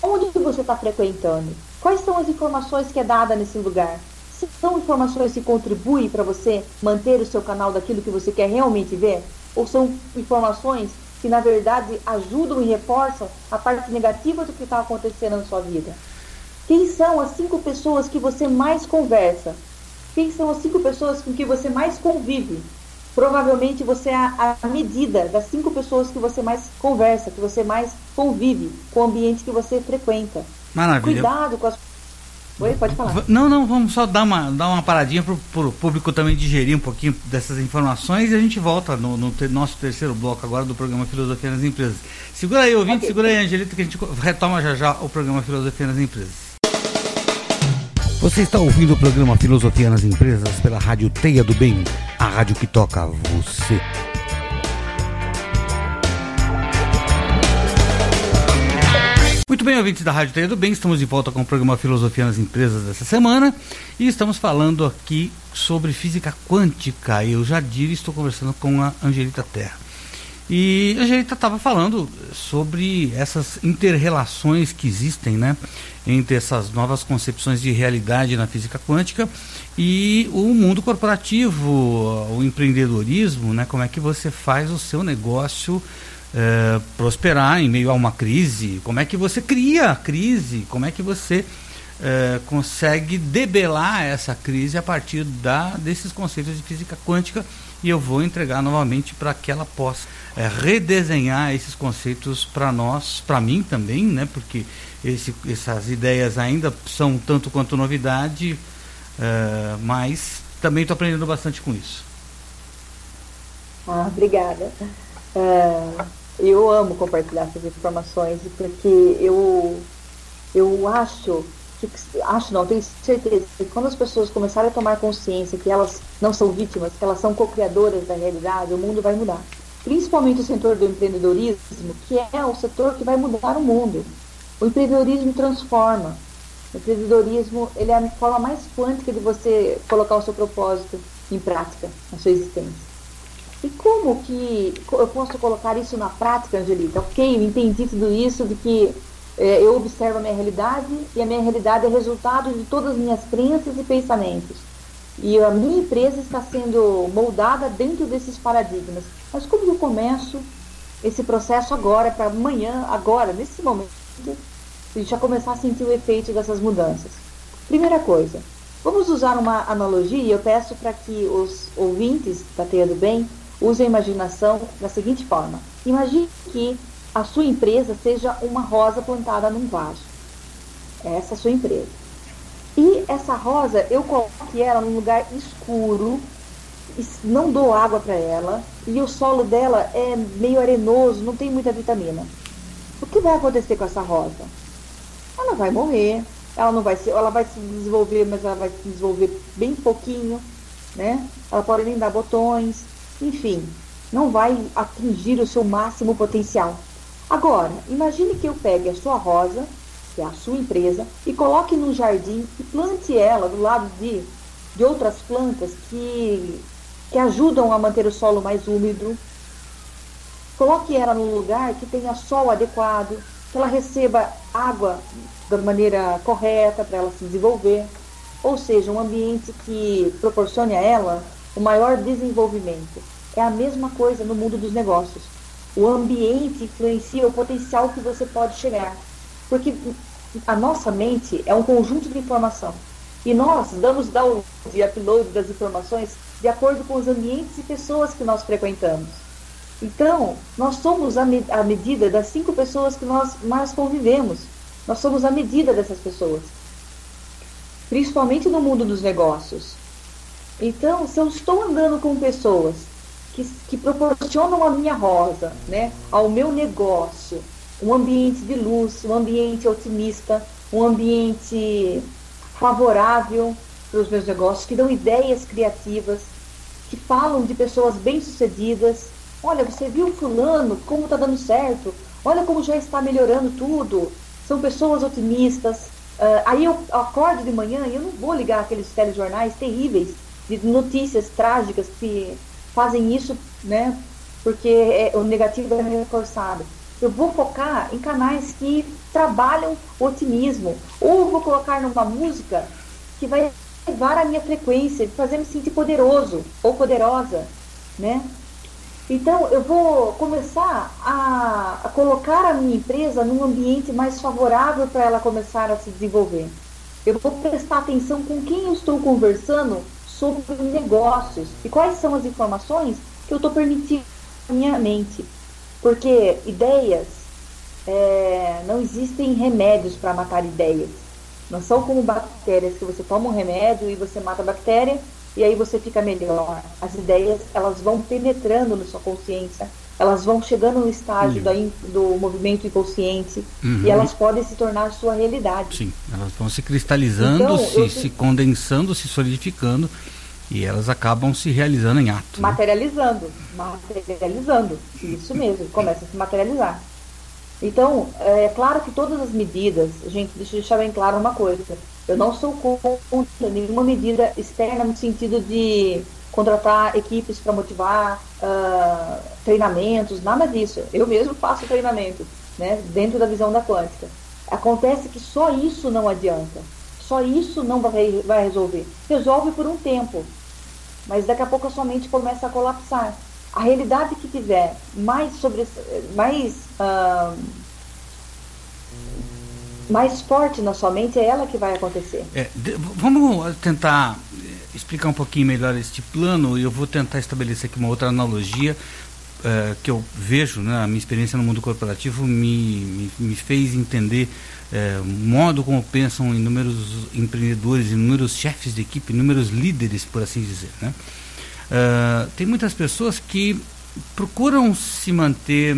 Onde você está frequentando? Quais são as informações que é dada nesse lugar? São informações que contribuem para você manter o seu canal daquilo que você quer realmente ver? Ou são informações que na verdade ajudam e reforçam a parte negativa do que está acontecendo na sua vida. Quem são as cinco pessoas que você mais conversa? Quem são as cinco pessoas com que você mais convive? Provavelmente você é a, a medida das cinco pessoas que você mais conversa, que você mais convive, com o ambiente que você frequenta. Maravilha. Cuidado com as Oi, pode falar. Não, não, vamos só dar uma, dar uma paradinha para o público também digerir um pouquinho dessas informações e a gente volta no, no te, nosso terceiro bloco agora do programa Filosofia nas Empresas. Segura aí, ouvinte, okay. segura aí, Angelita, que a gente retoma já já o programa Filosofia nas Empresas. Você está ouvindo o programa Filosofia nas Empresas pela Rádio Teia do Bem, a rádio que toca você. Muito bem, ouvintes da Rádio Teia do Bem, estamos de volta com o programa Filosofia nas Empresas dessa semana e estamos falando aqui sobre física quântica. Eu já disse, estou conversando com a Angelita Terra. E a Angelita estava falando sobre essas interrelações que existem, né, entre essas novas concepções de realidade na física quântica e o mundo corporativo, o empreendedorismo, né, como é que você faz o seu negócio é, prosperar em meio a uma crise? Como é que você cria a crise? Como é que você é, consegue debelar essa crise a partir da, desses conceitos de física quântica? E eu vou entregar novamente para que ela possa é, redesenhar esses conceitos para nós, para mim também, né? Porque esse, essas ideias ainda são tanto quanto novidade, é, mas também estou aprendendo bastante com isso. Ah, obrigada. Eu amo compartilhar essas informações porque eu, eu acho, acho não, tenho certeza que quando as pessoas começarem a tomar consciência que elas não são vítimas, que elas são co-criadoras da realidade, o mundo vai mudar. Principalmente o setor do empreendedorismo, que é o setor que vai mudar o mundo. O empreendedorismo transforma. O empreendedorismo ele é a forma mais quântica de você colocar o seu propósito em prática, na sua existência. E como que eu posso colocar isso na prática, Angelita? Ok, eu entendi tudo isso, de que é, eu observo a minha realidade e a minha realidade é resultado de todas as minhas crenças e pensamentos. E a minha empresa está sendo moldada dentro desses paradigmas. Mas como eu começo esse processo agora, para amanhã, agora, nesse momento, a gente já começar a sentir o efeito dessas mudanças? Primeira coisa, vamos usar uma analogia e eu peço para que os ouvintes da Teia do Bem Use a imaginação da seguinte forma: imagine que a sua empresa seja uma rosa plantada num vaso. Essa é a sua empresa. E essa rosa, eu coloque ela num lugar escuro, não dou água para ela, e o solo dela é meio arenoso, não tem muita vitamina. O que vai acontecer com essa rosa? Ela vai morrer, ela não vai se, ela vai se desenvolver, mas ela vai se desenvolver bem pouquinho, né? Ela pode nem dar botões, enfim, não vai atingir o seu máximo potencial. Agora, imagine que eu pegue a sua rosa, que é a sua empresa, e coloque num jardim e plante ela do lado de, de outras plantas que, que ajudam a manter o solo mais úmido. Coloque ela num lugar que tenha sol adequado, que ela receba água da maneira correta para ela se desenvolver. Ou seja, um ambiente que proporcione a ela o maior desenvolvimento. É a mesma coisa no mundo dos negócios. O ambiente influencia o potencial que você pode chegar. Porque a nossa mente é um conjunto de informação. E nós damos download e upload das informações de acordo com os ambientes e pessoas que nós frequentamos. Então, nós somos a, me a medida das cinco pessoas que nós mais convivemos. Nós somos a medida dessas pessoas. Principalmente no mundo dos negócios. Então, se eu estou andando com pessoas que, que proporcionam a minha rosa, né, ao meu negócio, um ambiente de luz, um ambiente otimista, um ambiente favorável para os meus negócios, que dão ideias criativas, que falam de pessoas bem-sucedidas. Olha, você viu fulano, como está dando certo? Olha como já está melhorando tudo. São pessoas otimistas. Uh, aí eu acordo de manhã e eu não vou ligar aqueles telejornais terríveis de notícias trágicas que fazem isso, né? Porque é, o negativo é reforçado. Eu vou focar em canais que trabalham o otimismo. Ou vou colocar numa música que vai levar a minha frequência, fazer me sentir poderoso ou poderosa, né? Então, eu vou começar a, a colocar a minha empresa num ambiente mais favorável para ela começar a se desenvolver. Eu vou prestar atenção com quem eu estou conversando sobre negócios e quais são as informações que eu estou permitindo na minha mente. Porque ideias, é, não existem remédios para matar ideias. Não são como bactérias que você toma um remédio e você mata a bactéria e aí você fica melhor. As ideias, elas vão penetrando na sua consciência, elas vão chegando no estágio uhum. do movimento inconsciente uhum. e elas podem se tornar sua realidade. Sim, elas vão se cristalizando, então, se, eu... se condensando, se solidificando e elas acabam se realizando em ato. Né? Materializando, né? materializando, isso mesmo, começa a se materializar. Então, é claro que todas as medidas, gente, deixa eu deixar bem claro uma coisa, eu não sou contra nenhuma medida externa no sentido de contratar equipes para motivar uh, treinamentos, nada disso. Eu mesmo faço treinamento, né, dentro da visão da quântica. Acontece que só isso não adianta. Só isso não vai, vai resolver. Resolve por um tempo, mas daqui a pouco a sua mente começa a colapsar. A realidade que tiver mais sobre mais uh, mais forte na sua mente é ela que vai acontecer. É, vamos tentar explicar um pouquinho melhor este plano e eu vou tentar estabelecer aqui uma outra analogia uh, que eu vejo, né, a minha experiência no mundo corporativo me, me, me fez entender é, o modo como pensam inúmeros empreendedores, inúmeros chefes de equipe, inúmeros líderes, por assim dizer. Né? Uh, tem muitas pessoas que procuram se manter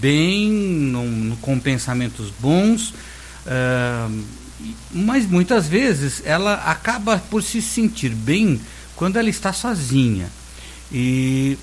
bem, no, com pensamentos bons, mas muitas vezes ela acaba por se sentir bem quando ela está sozinha e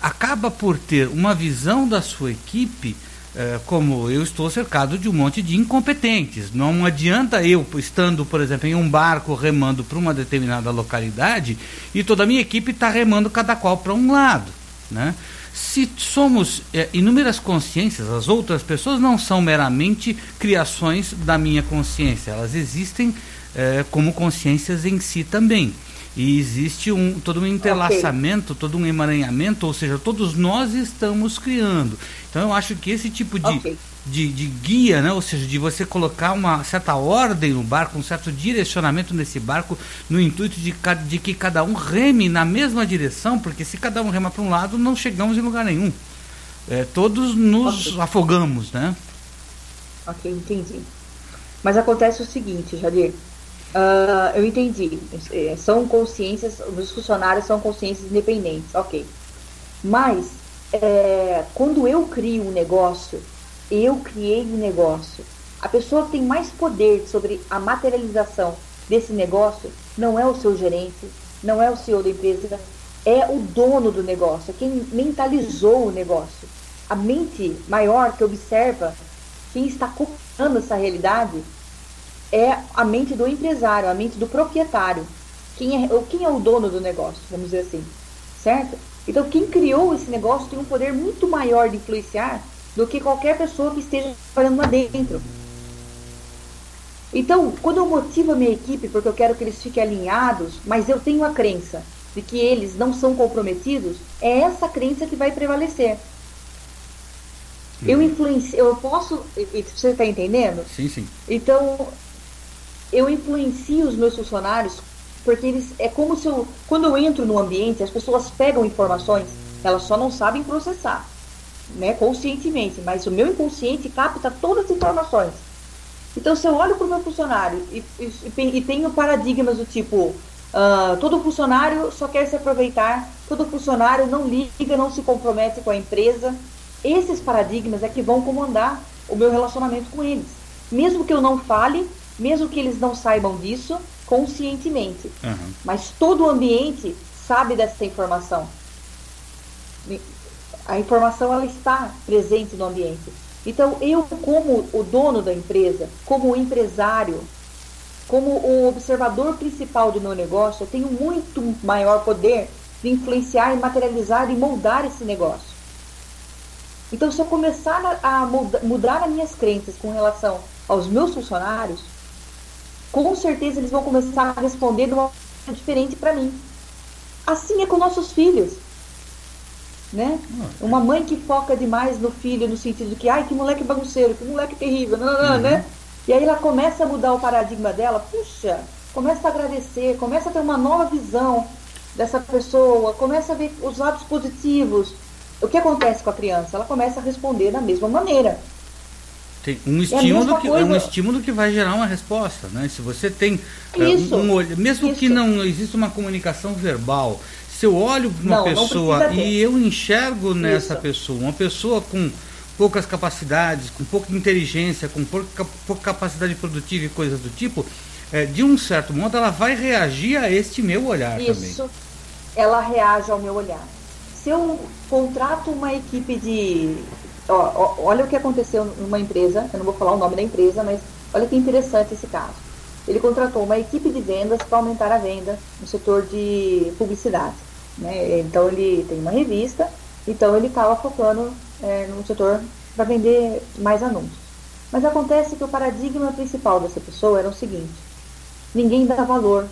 acaba por ter uma visão da sua equipe é, como eu estou cercado de um monte de incompetentes. Não adianta eu, estando, por exemplo, em um barco remando para uma determinada localidade e toda a minha equipe está remando cada qual para um lado. Né? Se somos é, inúmeras consciências, as outras pessoas não são meramente criações da minha consciência, elas existem é, como consciências em si também. E existe um, todo um entrelaçamento, okay. todo um emaranhamento, ou seja, todos nós estamos criando. Então eu acho que esse tipo de, okay. de, de, guia, né, ou seja, de você colocar uma certa ordem no barco, um certo direcionamento nesse barco, no intuito de, de que cada um reme na mesma direção, porque se cada um rema para um lado, não chegamos em lugar nenhum. É, todos nos okay. afogamos, né? Ok, entendi. Mas acontece o seguinte, Jadir. Uh, eu entendi. É, são consciências, os funcionários são consciências independentes, ok. Mas, é, quando eu crio um negócio, eu criei um negócio. A pessoa que tem mais poder sobre a materialização desse negócio não é o seu gerente, não é o CEO da empresa, é o dono do negócio, é quem mentalizou o negócio. A mente maior que observa quem está copiando essa realidade é a mente do empresário, a mente do proprietário. Quem é, quem é o dono do negócio, vamos dizer assim, certo? Então, quem criou esse negócio tem um poder muito maior de influenciar do que qualquer pessoa que esteja trabalhando lá dentro. Então, quando eu motivo a minha equipe porque eu quero que eles fiquem alinhados, mas eu tenho a crença de que eles não são comprometidos, é essa crença que vai prevalecer. Eu uhum. influencio, eu posso. Você está entendendo? Sim, sim. Então, eu influencio os meus funcionários porque eles é como se eu, quando eu entro no ambiente, as pessoas pegam informações, elas só não sabem processar, né, conscientemente, mas o meu inconsciente capta todas as informações. Então, se eu olho para o meu funcionário e, e, e tenho paradigmas do tipo, Uh, todo funcionário só quer se aproveitar, todo funcionário não liga, não se compromete com a empresa. Esses paradigmas é que vão comandar o meu relacionamento com eles. Mesmo que eu não fale, mesmo que eles não saibam disso conscientemente. Uhum. Mas todo o ambiente sabe dessa informação. A informação ela está presente no ambiente. Então, eu, como o dono da empresa, como o empresário, como o observador principal do meu negócio, eu tenho muito maior poder de influenciar e materializar e moldar esse negócio. Então, se eu começar a mudar as minhas crenças com relação aos meus funcionários, com certeza eles vão começar a responder de uma forma diferente para mim. Assim é com nossos filhos. Né? É. Uma mãe que foca demais no filho, no sentido de que, ai, que moleque bagunceiro, que moleque terrível, não, não, uhum. né? E aí ela começa a mudar o paradigma dela, puxa, começa a agradecer, começa a ter uma nova visão dessa pessoa, começa a ver os lados positivos. O que acontece com a criança? Ela começa a responder da mesma maneira. Tem um estímulo, é que, é um estímulo que vai gerar uma resposta, né? Se você tem isso, uh, um, olho, mesmo isso. que não exista uma comunicação verbal, se eu olho uma não, pessoa não e eu enxergo nessa isso. pessoa uma pessoa com poucas capacidades, com pouca inteligência, com pouca, pouca capacidade produtiva e coisas do tipo, é, de um certo modo ela vai reagir a este meu olhar também. Isso, ela reage ao meu olhar. Se eu contrato uma equipe de. Ó, olha o que aconteceu numa empresa, eu não vou falar o nome da empresa, mas olha que interessante esse caso. Ele contratou uma equipe de vendas para aumentar a venda no setor de publicidade. Né? Então ele tem uma revista, então ele estava focando é, no setor para vender mais anúncios. Mas acontece que o paradigma principal dessa pessoa era o seguinte: ninguém dá valor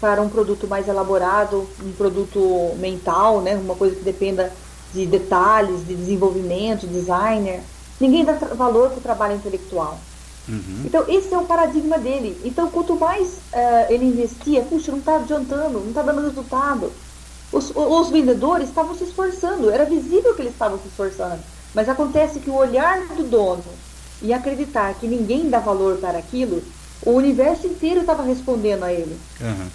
para um produto mais elaborado, um produto mental, né, uma coisa que dependa de detalhes, de desenvolvimento, designer. Ninguém dá valor para o trabalho intelectual. Uhum. Então, esse é o paradigma dele. Então, quanto mais uh, ele investia, puxa, não está adiantando, não está dando resultado. Os, os vendedores estavam se esforçando, era visível que eles estavam se esforçando. Mas acontece que o olhar do dono e acreditar que ninguém dá valor para aquilo, o universo inteiro estava respondendo a ele. Uhum.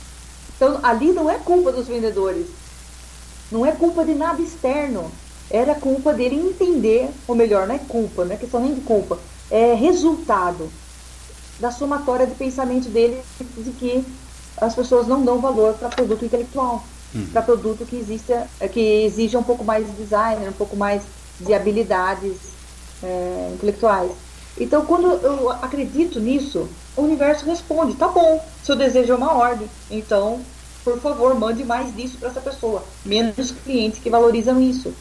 Então ali não é culpa dos vendedores, não é culpa de nada externo, era culpa dele entender, ou melhor, não é culpa, não é questão nem de culpa, é resultado da somatória de pensamento dele de que as pessoas não dão valor para produto intelectual uhum. para produto que exista, que exija um pouco mais de design, um pouco mais de habilidades é, intelectuais. Então, quando eu acredito nisso, o universo responde: tá bom, seu desejo é uma ordem, então, por favor, mande mais disso para essa pessoa. Menos clientes que valorizam isso.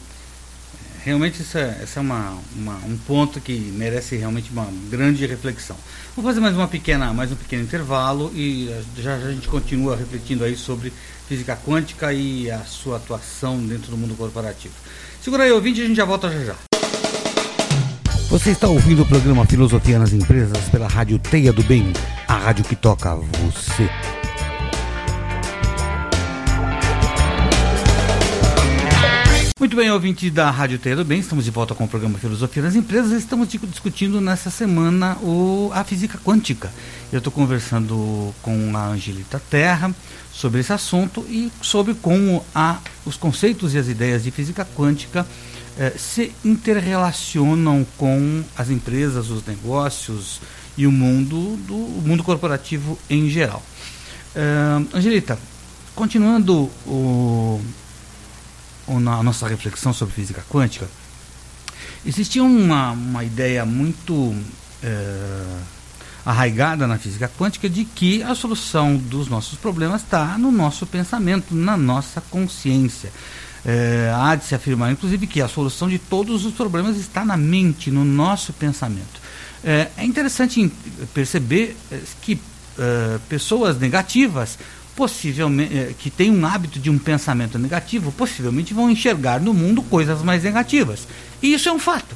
Realmente, isso é, esse é uma, uma, um ponto que merece realmente uma grande reflexão. Vou fazer mais uma pequena, mais um pequeno intervalo e já, já a gente continua refletindo aí sobre física quântica e a sua atuação dentro do mundo corporativo. Segura aí, ouvinte, a gente já volta já já. Você está ouvindo o programa Filosofia nas Empresas pela Rádio Teia do Bem, a rádio que toca você. Muito bem, ouvinte da Rádio Teia do Bem, estamos de volta com o programa Filosofia nas Empresas. Estamos discutindo nessa semana o, a física quântica. Eu estou conversando com a Angelita Terra, sobre esse assunto e sobre como a, os conceitos e as ideias de física quântica eh, se interrelacionam com as empresas, os negócios e o mundo do o mundo corporativo em geral. Uh, Angelita, continuando o, a nossa reflexão sobre física quântica, existia uma, uma ideia muito uh, arraigada na física quântica de que a solução dos nossos problemas está no nosso pensamento, na nossa consciência. É, há de se afirmar, inclusive, que a solução de todos os problemas está na mente, no nosso pensamento. É, é interessante perceber é, que é, pessoas negativas, possivelmente, é, que têm um hábito de um pensamento negativo, possivelmente vão enxergar no mundo coisas mais negativas. E isso é um fato.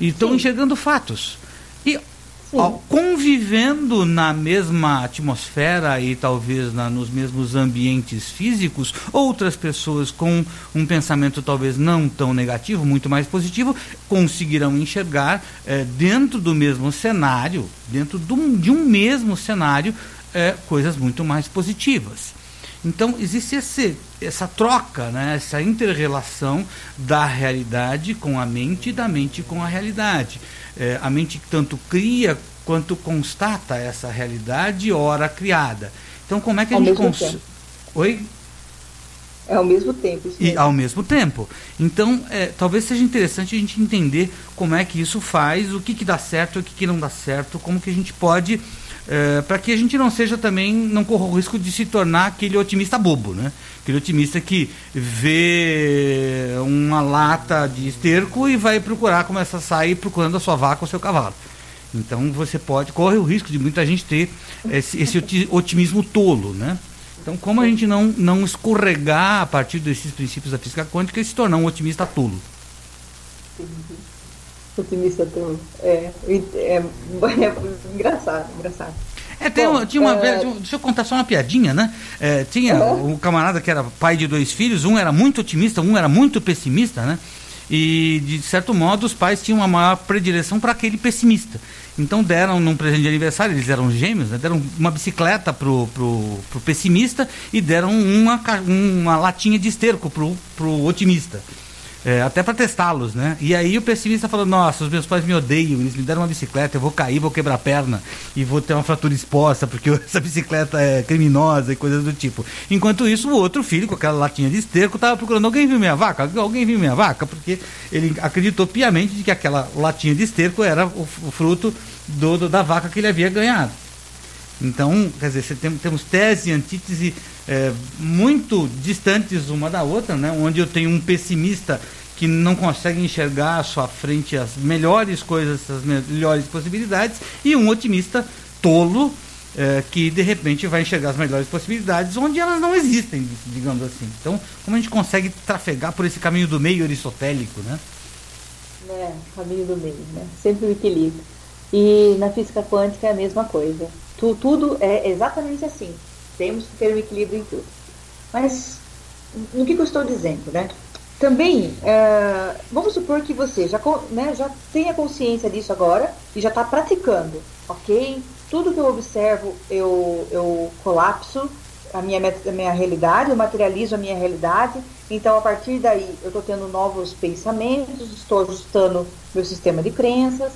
E estão enxergando fatos. E convivendo na mesma atmosfera e talvez na, nos mesmos ambientes físicos, outras pessoas com um pensamento talvez não tão negativo, muito mais positivo, conseguirão enxergar eh, dentro do mesmo cenário, dentro do, de um mesmo cenário, é, coisas muito mais positivas. Então, existe esse, essa troca, né, essa interrelação da realidade com a mente e da mente com a realidade. É, a mente tanto cria quanto constata essa realidade, ora criada. Então, como é que a ao gente consegue? Oi? É ao mesmo tempo. Isso e mesmo. ao mesmo tempo. Então, é, talvez seja interessante a gente entender como é que isso faz, o que, que dá certo, o que, que não dá certo, como que a gente pode é, para que a gente não seja também, não corra o risco de se tornar aquele otimista bobo, né? Aquele otimista que vê uma lata de esterco e vai procurar, começa a sair procurando a sua vaca ou seu cavalo. Então você pode, corre o risco de muita gente ter esse, esse oti- otimismo tolo, né? Então como a gente não, não escorregar a partir desses princípios da física quântica e se tornar um otimista tolo? Otimista tolo. É, é, (laughs) é, engraçado, engraçado. É, tem, Bom, tinha uma é- deixa eu contar só uma piadinha, né? É, tinha Uhum. um camarada que era pai de dois filhos, um era muito otimista, um era muito pessimista, né? E de certo modo os pais tinham uma maior predileção para aquele pessimista. Então deram num presente de aniversário, eles eram gêmeos, né? deram uma bicicleta pro, pro, pro pessimista e deram uma, uma latinha de esterco pro, pro otimista. É, até para testá-los, né? E aí o pessimista falou: Nossa, os meus pais me odeiam, eles me deram uma bicicleta, eu vou cair, vou quebrar a perna e vou ter uma fratura exposta porque (laughs) essa bicicleta é criminosa e coisas do tipo. Enquanto isso, o outro filho, com aquela latinha de esterco, estava procurando: Alguém viu minha vaca? Alguém viu minha vaca? Porque ele acreditou piamente de que aquela latinha de esterco era o, fruto do, do- da vaca que ele havia ganhado. Então, quer dizer, tem- temos tese e antítese é, muito distantes uma da outra, né? onde eu tenho um pessimista que não consegue enxergar à sua frente as melhores coisas, as melhores possibilidades, e um otimista tolo é, que de repente vai enxergar as melhores possibilidades onde elas não existem, digamos assim. Então, como a gente consegue trafegar por esse caminho do meio aristotélico, né? É, caminho do meio, né? Sempre o equilíbrio. E na física quântica é a mesma coisa. Tu, tudo é exatamente assim. Temos que ter um equilíbrio em tudo. Mas, no que, que eu estou dizendo, né? Também, é, vamos supor que você já, né, já tenha consciência disso agora e já está praticando, ok? Tudo que eu observo, eu, eu colapso a minha, a minha realidade, eu materializo a minha realidade. Então, a partir daí, eu estou tendo novos pensamentos, estou ajustando meu sistema de crenças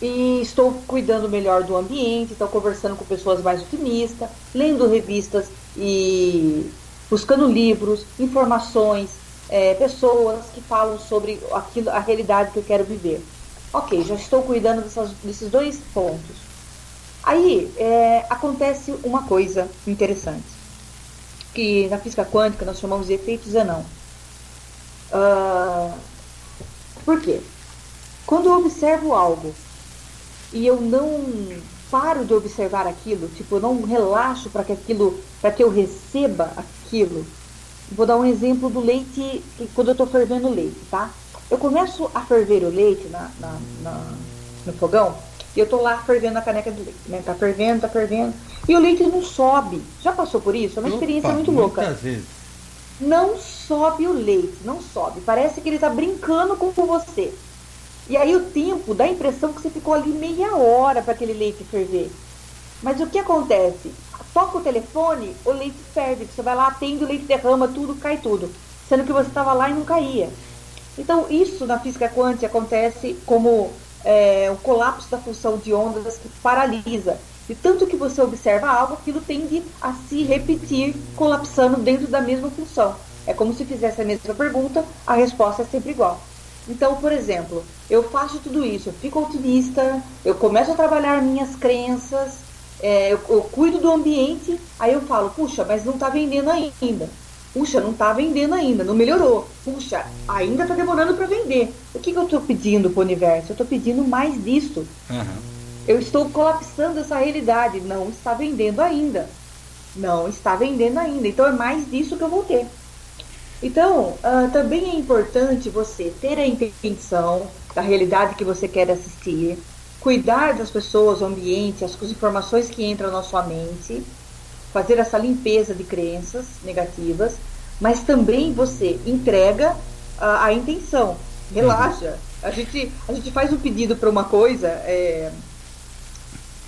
e estou cuidando melhor do ambiente, estou conversando com pessoas mais otimistas, lendo revistas e buscando livros, informações, eh, pessoas que falam sobre aquilo, a realidade que eu quero viver. Ok, já estou cuidando dessas- desses dois pontos. Aí eh, acontece uma coisa interessante, que na física quântica nós chamamos de efeito Zenão. Ah, por quê? Quando eu observo algo e eu não paro de observar aquilo, tipo, eu não relaxo para que aquilo, para que eu receba aquilo. Vou dar um exemplo do leite, quando eu estou fervendo o leite, tá? Eu começo a ferver o leite na, na- na- no fogão e eu tô lá fervendo a caneca de leite, né? Tá fervendo, tá fervendo. E o leite não sobe. Já passou por isso? É uma experiência Opa, muito louca Muitas vezes. não sobe o leite, não sobe. Parece que ele está brincando com você. E aí o tempo dá a impressão que você ficou ali meia hora para aquele leite ferver. Mas o que acontece? Toca o telefone, o leite ferve. Você vai lá, atende, o leite derrama tudo, cai tudo. Sendo que você estava lá e não caía. Então, isso na física quântica acontece como é, o colapso da função de ondas que paralisa. E tanto que você observa algo, aquilo tende a se repetir, colapsando dentro da mesma função. É como se fizesse a mesma pergunta, a resposta é sempre igual. Então, por exemplo, eu faço tudo isso, eu fico otimista, eu começo a trabalhar minhas crenças, é, eu, eu cuido do ambiente, aí eu falo, puxa, mas não está vendendo ainda. Puxa, não está vendendo ainda, não melhorou. Puxa, ainda está demorando para vender. O que, que eu estou pedindo para o universo? Eu estou pedindo mais disso. Aham. Eu estou colapsando essa realidade. Não está vendendo ainda. Não está vendendo ainda. Então é mais disso que eu vou ter. Então, ah, também é importante você ter a intenção da realidade que você quer assistir, cuidar das pessoas, o ambiente, as, informações que entram na sua mente, fazer essa limpeza de crenças negativas, mas também você entrega a, a intenção. Relaxa. A gente, a gente faz um pedido para uma coisa, é,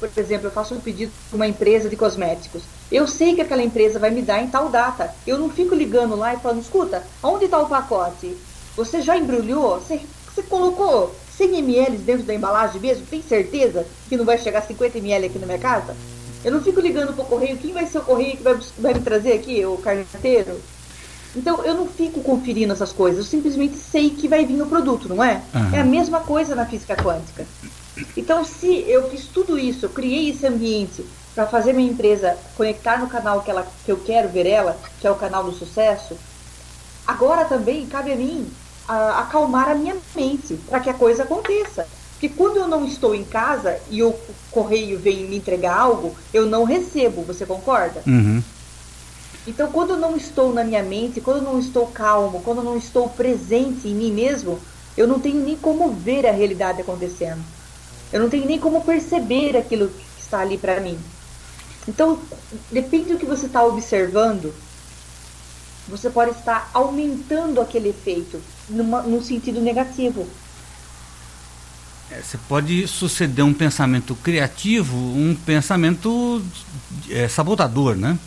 por exemplo, eu faço um pedido para uma empresa de cosméticos. Eu sei que aquela empresa vai me dar em tal data. Eu não fico ligando lá e falando, escuta, onde está o pacote? Você já embrulhou? Você, você colocou 100 ml dentro da embalagem mesmo? Tem certeza que não vai chegar 50 ml aqui na minha casa? Eu não fico ligando para o correio, quem vai ser o correio que vai, vai me trazer aqui, o carteiro? Então eu não fico conferindo essas coisas, eu simplesmente sei que vai vir o produto, não é? Uhum. É a mesma coisa na física quântica. Então, se eu fiz tudo isso, eu criei esse ambiente para fazer minha empresa conectar no canal que, ela, que eu quero ver ela, que é o canal do sucesso, agora também cabe a mim a, acalmar a minha mente para que a coisa aconteça. Porque quando eu não estou em casa e o correio vem me entregar algo, eu não recebo, você concorda? Uhum. Então, quando eu não estou na minha mente, quando eu não estou calmo, quando eu não estou presente em mim mesmo, eu não tenho nem como ver a realidade acontecendo. Eu não tenho nem como perceber aquilo que está ali para mim. Então, depende do que você está observando, você pode estar aumentando aquele efeito numa, num sentido negativo. É, você pode suceder um pensamento criativo, um pensamento é, sabotador, né?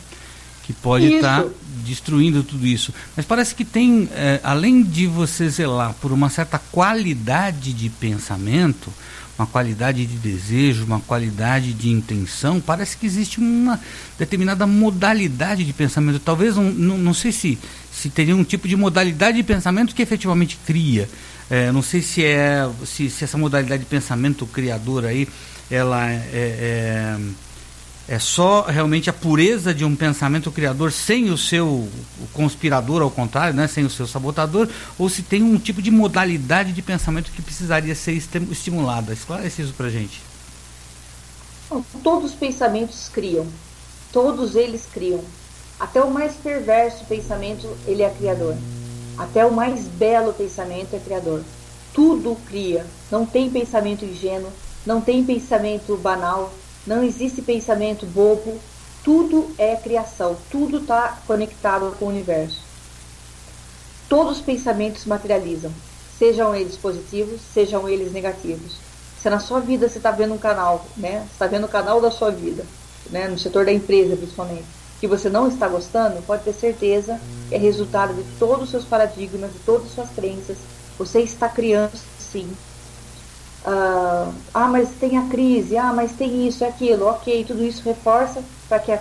Que pode estar tá destruindo tudo isso. Mas parece que tem, é, além de você zelar por uma certa qualidade de pensamento, uma qualidade de desejo, uma qualidade de intenção, parece que existe uma determinada modalidade de pensamento. Talvez, um, não, não sei se, se teria um tipo de modalidade de pensamento que efetivamente cria. É, não sei se é se, se essa modalidade de pensamento criador aí, ela é, é é só realmente a pureza de um pensamento criador sem o seu conspirador, ao contrário, né, sem o seu sabotador, ou se tem um tipo de modalidade de pensamento que precisaria ser estimulada. Esclarece isso para gente. Todos os pensamentos criam, todos eles criam. Até o mais perverso pensamento, ele é criador. Até o mais belo pensamento é criador. Tudo cria. Não tem pensamento ingênuo, não tem pensamento banal, não existe pensamento bobo, tudo é criação, tudo está conectado com o universo. Todos os pensamentos materializam, sejam eles positivos, sejam eles negativos. Se na sua vida você está vendo um canal, né? Está vendo o canal da sua vida, né? No setor da empresa principalmente, que você não está gostando, pode ter certeza que é resultado de todos os seus paradigmas, de todas as suas crenças. Você está criando, sim, ah, ah, mas tem a crise, ah, mas tem isso aquilo, ok, tudo isso reforça para que,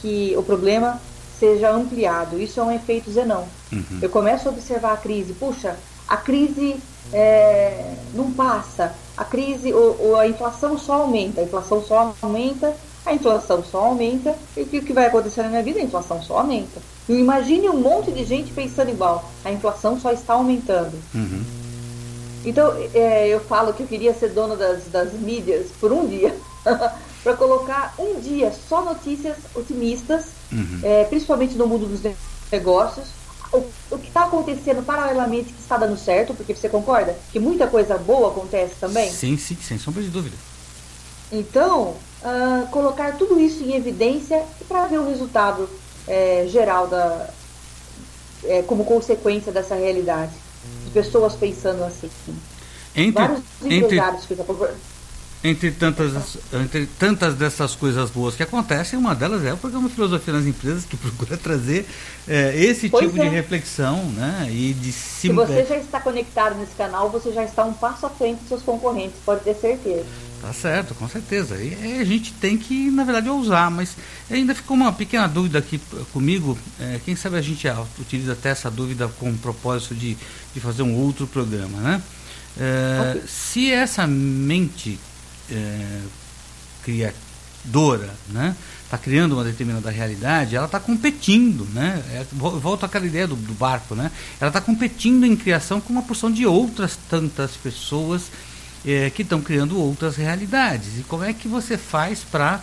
que o problema seja ampliado. Isso é um efeito Zenão. Uhum. Eu começo a observar a crise, puxa, a crise é, não passa, a crise, ou, ou, a inflação só aumenta, a inflação só aumenta, a inflação só aumenta, e o que vai acontecer na minha vida? A inflação só aumenta. E imagine um monte de gente pensando igual, a inflação só está aumentando. Uhum. Então, é, eu falo que eu queria ser dono das, das mídias por um dia, (laughs) para colocar um dia só notícias otimistas, uhum. é, principalmente no mundo dos negócios. O, o que está acontecendo paralelamente que está dando certo, porque você concorda que muita coisa boa acontece também? Sim, sim, sem sombra de dúvida. Então, uh, colocar tudo isso em evidência para ver o resultado é, geral da, é, como consequência dessa realidade de pessoas pensando assim. Entre, Vários empresários entre, ficam entre tantas, entre tantas dessas coisas boas que acontecem, uma delas é o programa Filosofia nas Empresas, que (laughs) procura trazer é, esse pois tipo é. de reflexão né, e de se... se você já está conectado nesse canal, você já está um passo à frente dos seus concorrentes, pode ter certeza. Tá certo, com certeza. E, a gente tem que, na verdade, ousar, mas ainda ficou uma pequena dúvida aqui comigo. É, quem sabe a gente utiliza até essa dúvida com o propósito de, de fazer um outro programa, né? É, okay. Se essa mente é, criadora, né? Está criando uma determinada realidade, ela está competindo, né? É, volta àquela ideia do, do barco, né? Ela está competindo em criação com uma porção de outras tantas pessoas é, que estão criando outras realidades. E como é que você faz para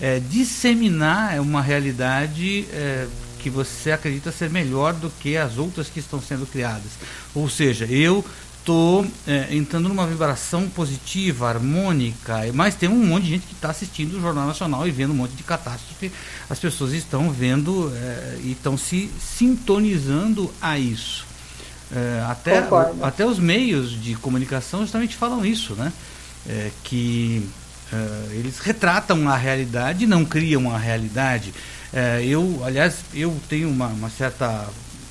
é, disseminar uma realidade é, que você acredita ser melhor do que as outras que estão sendo criadas? Ou seja, eu estou entrando numa vibração positiva, harmônica, mas tem um monte de gente que está assistindo o Jornal Nacional e vendo um monte de catástrofe. As pessoas estão vendo e estão se sintonizando a isso. É, até, até os meios de comunicação justamente falam isso, né? É, que Uh, eles retratam a realidade, não criam a realidade. Uh, eu, aliás, eu tenho uma, uma certa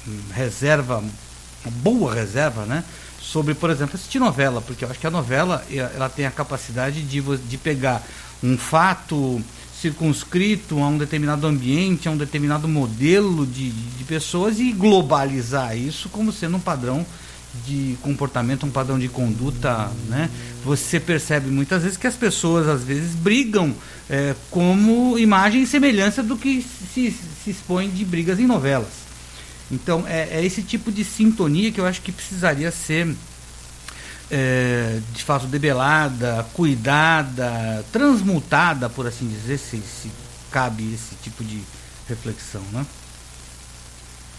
hum, reserva, uma boa reserva, né? Sobre, por exemplo, assistir novela, porque eu acho que a novela ela tem a capacidade de, de pegar um fato circunscrito a um determinado ambiente, a um determinado modelo de, de pessoas e globalizar isso como sendo um padrão de comportamento, um padrão de conduta, né? Você percebe muitas vezes que as pessoas às vezes brigam é, como imagem e semelhança do que se, se expõe de brigas em novelas. Então é, é, esse tipo de sintonia que eu acho que precisaria ser é, de fato debelada, cuidada, transmutada, por assim dizer, se, se cabe esse tipo de reflexão, né?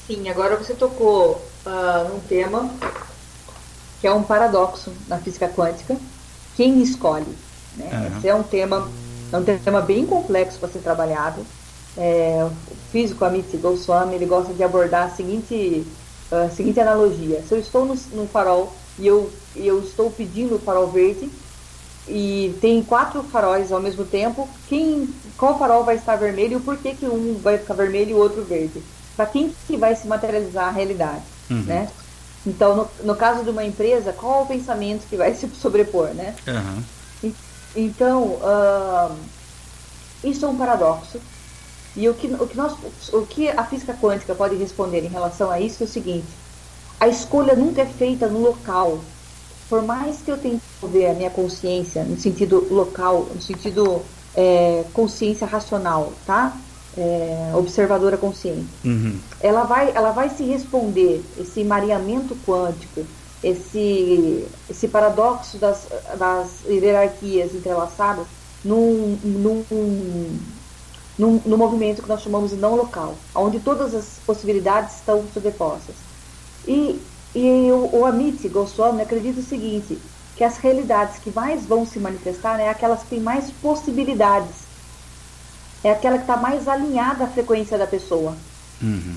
Sim, agora você tocou uh, num tema que é um paradoxo na física quântica. Quem escolhe? Né? Uhum. Esse é um tema, é um tema bem complexo para ser trabalhado. É, o físico Amit Goswami ele gosta de abordar a seguinte, a seguinte analogia: se eu estou no, no farol e eu, eu estou pedindo o farol verde e tem quatro faróis ao mesmo tempo, quem, qual farol vai estar vermelho e por que, que um vai ficar vermelho e o outro verde? para quem que vai se materializar a realidade, uhum. né? Então, no, no, caso de uma empresa, qual é o pensamento que vai (laughs) se sobrepor, né? Uhum. E, então, uh, isso é um paradoxo. E o que, o, que nós, o que a física quântica pode responder em relação a isso é o seguinte: a escolha nunca é feita no local. Por mais que eu tente ver a minha consciência no sentido local, no sentido é, consciência racional, tá? é, observadora consciente. Uhum. Ela, vai, ela vai se responder esse mareamento quântico, esse, esse paradoxo das, das hierarquias entrelaçadas num, num, num, num movimento que nós chamamos de não local, onde todas as possibilidades estão sobrepostas. E, e o, o Amit Goswami acredita o seguinte, que as realidades que mais vão se manifestar é aquelas que têm mais possibilidades é aquela que está mais alinhada à frequência da pessoa. Uhum.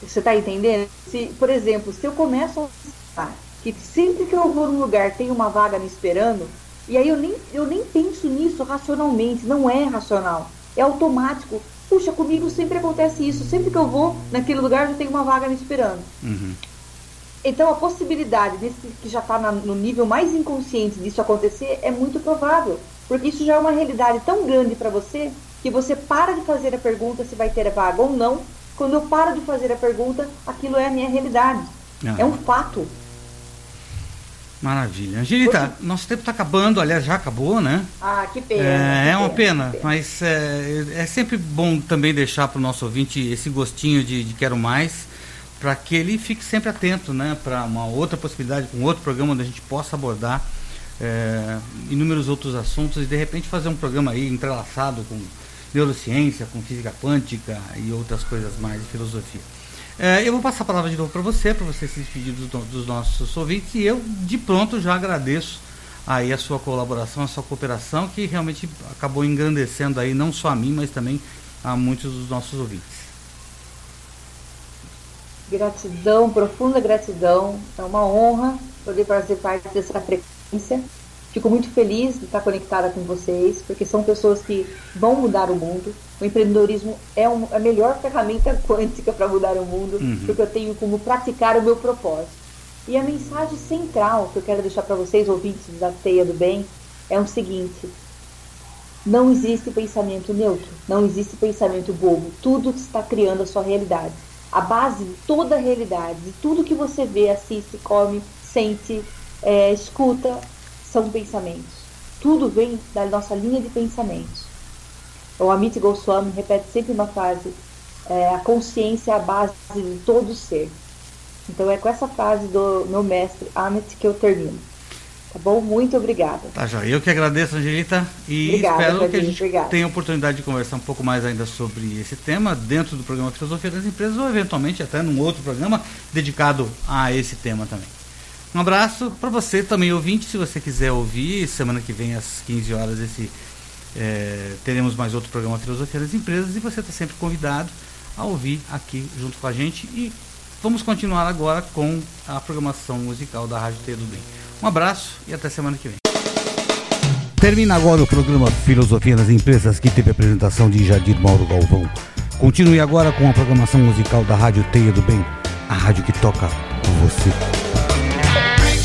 Você está entendendo? Se, por exemplo, se eu começo a pensar que sempre que eu vou num lugar tem uma vaga me esperando, e aí eu nem, eu nem penso nisso racionalmente, não é racional, é automático. Puxa, comigo sempre acontece isso, sempre que eu vou naquele lugar já tem uma vaga me esperando. Uhum. Então a possibilidade desse que já está no nível mais inconsciente disso acontecer é muito provável, porque isso já é uma realidade tão grande para você que você para de fazer a pergunta se vai ter vaga ou não. Quando eu paro de fazer a pergunta, aquilo é a minha realidade. Ah. É um fato. Maravilha. Angelita, Hoje... nosso tempo está acabando, aliás, já acabou, né? Ah, que pena. É, que é uma pena, pena mas é, é, sempre bom também deixar para o nosso ouvinte esse gostinho de, de quero mais, para que ele fique sempre atento, né? Para uma outra possibilidade, um outro programa onde a gente possa abordar é, inúmeros outros assuntos e de repente fazer um programa aí entrelaçado com neurociência, com física quântica e outras coisas mais de filosofia. É, eu vou passar a palavra de novo para você, para você se despedir dos, dos, nossos ouvintes, e eu de pronto já agradeço aí a sua colaboração, a sua cooperação, que realmente acabou engrandecendo aí não só a mim, mas também a muitos dos nossos ouvintes. Gratidão, profunda gratidão. É uma honra poder fazer parte dessa frequência Fico muito feliz de estar conectada com vocês, porque são pessoas que vão mudar o mundo. O empreendedorismo é um, a melhor ferramenta (laughs) quântica para mudar o mundo, uhum. porque eu tenho como praticar o meu propósito. E a mensagem central que eu quero deixar para vocês, ouvintes da Teia do Bem, é o seguinte: não existe pensamento neutro, não existe pensamento bobo. Tudo está criando a sua realidade. A base de toda a realidade, de tudo que você vê, assiste, come, sente, é, escuta, são pensamentos. Tudo vem da nossa linha de pensamentos. O Amit Goswami repete sempre uma frase: é, a consciência é a base de todo ser. Então é com essa frase do meu mestre Amit que eu termino. Tá bom? Muito obrigada. Tá, já. Eu que agradeço, Angelita, e obrigada, espero que a gente obrigada. tenha a oportunidade de conversar um pouco mais ainda sobre esse tema dentro do programa Filosofia das Empresas ou eventualmente até num outro programa dedicado a esse tema também. Um abraço para você também, ouvinte. Se você quiser ouvir, semana que vem às 15 horas esse, é, teremos mais outro programa Filosofia das Empresas e você está sempre convidado a ouvir aqui junto com a gente. E vamos continuar agora com a programação musical da Rádio T do Bem. Um abraço e até semana que vem. Termina agora o programa Filosofia nas Empresas, que teve a apresentação de Jadir Mauro Galvão. Continue agora com a programação musical da Rádio Teia do Bem, a rádio que toca você.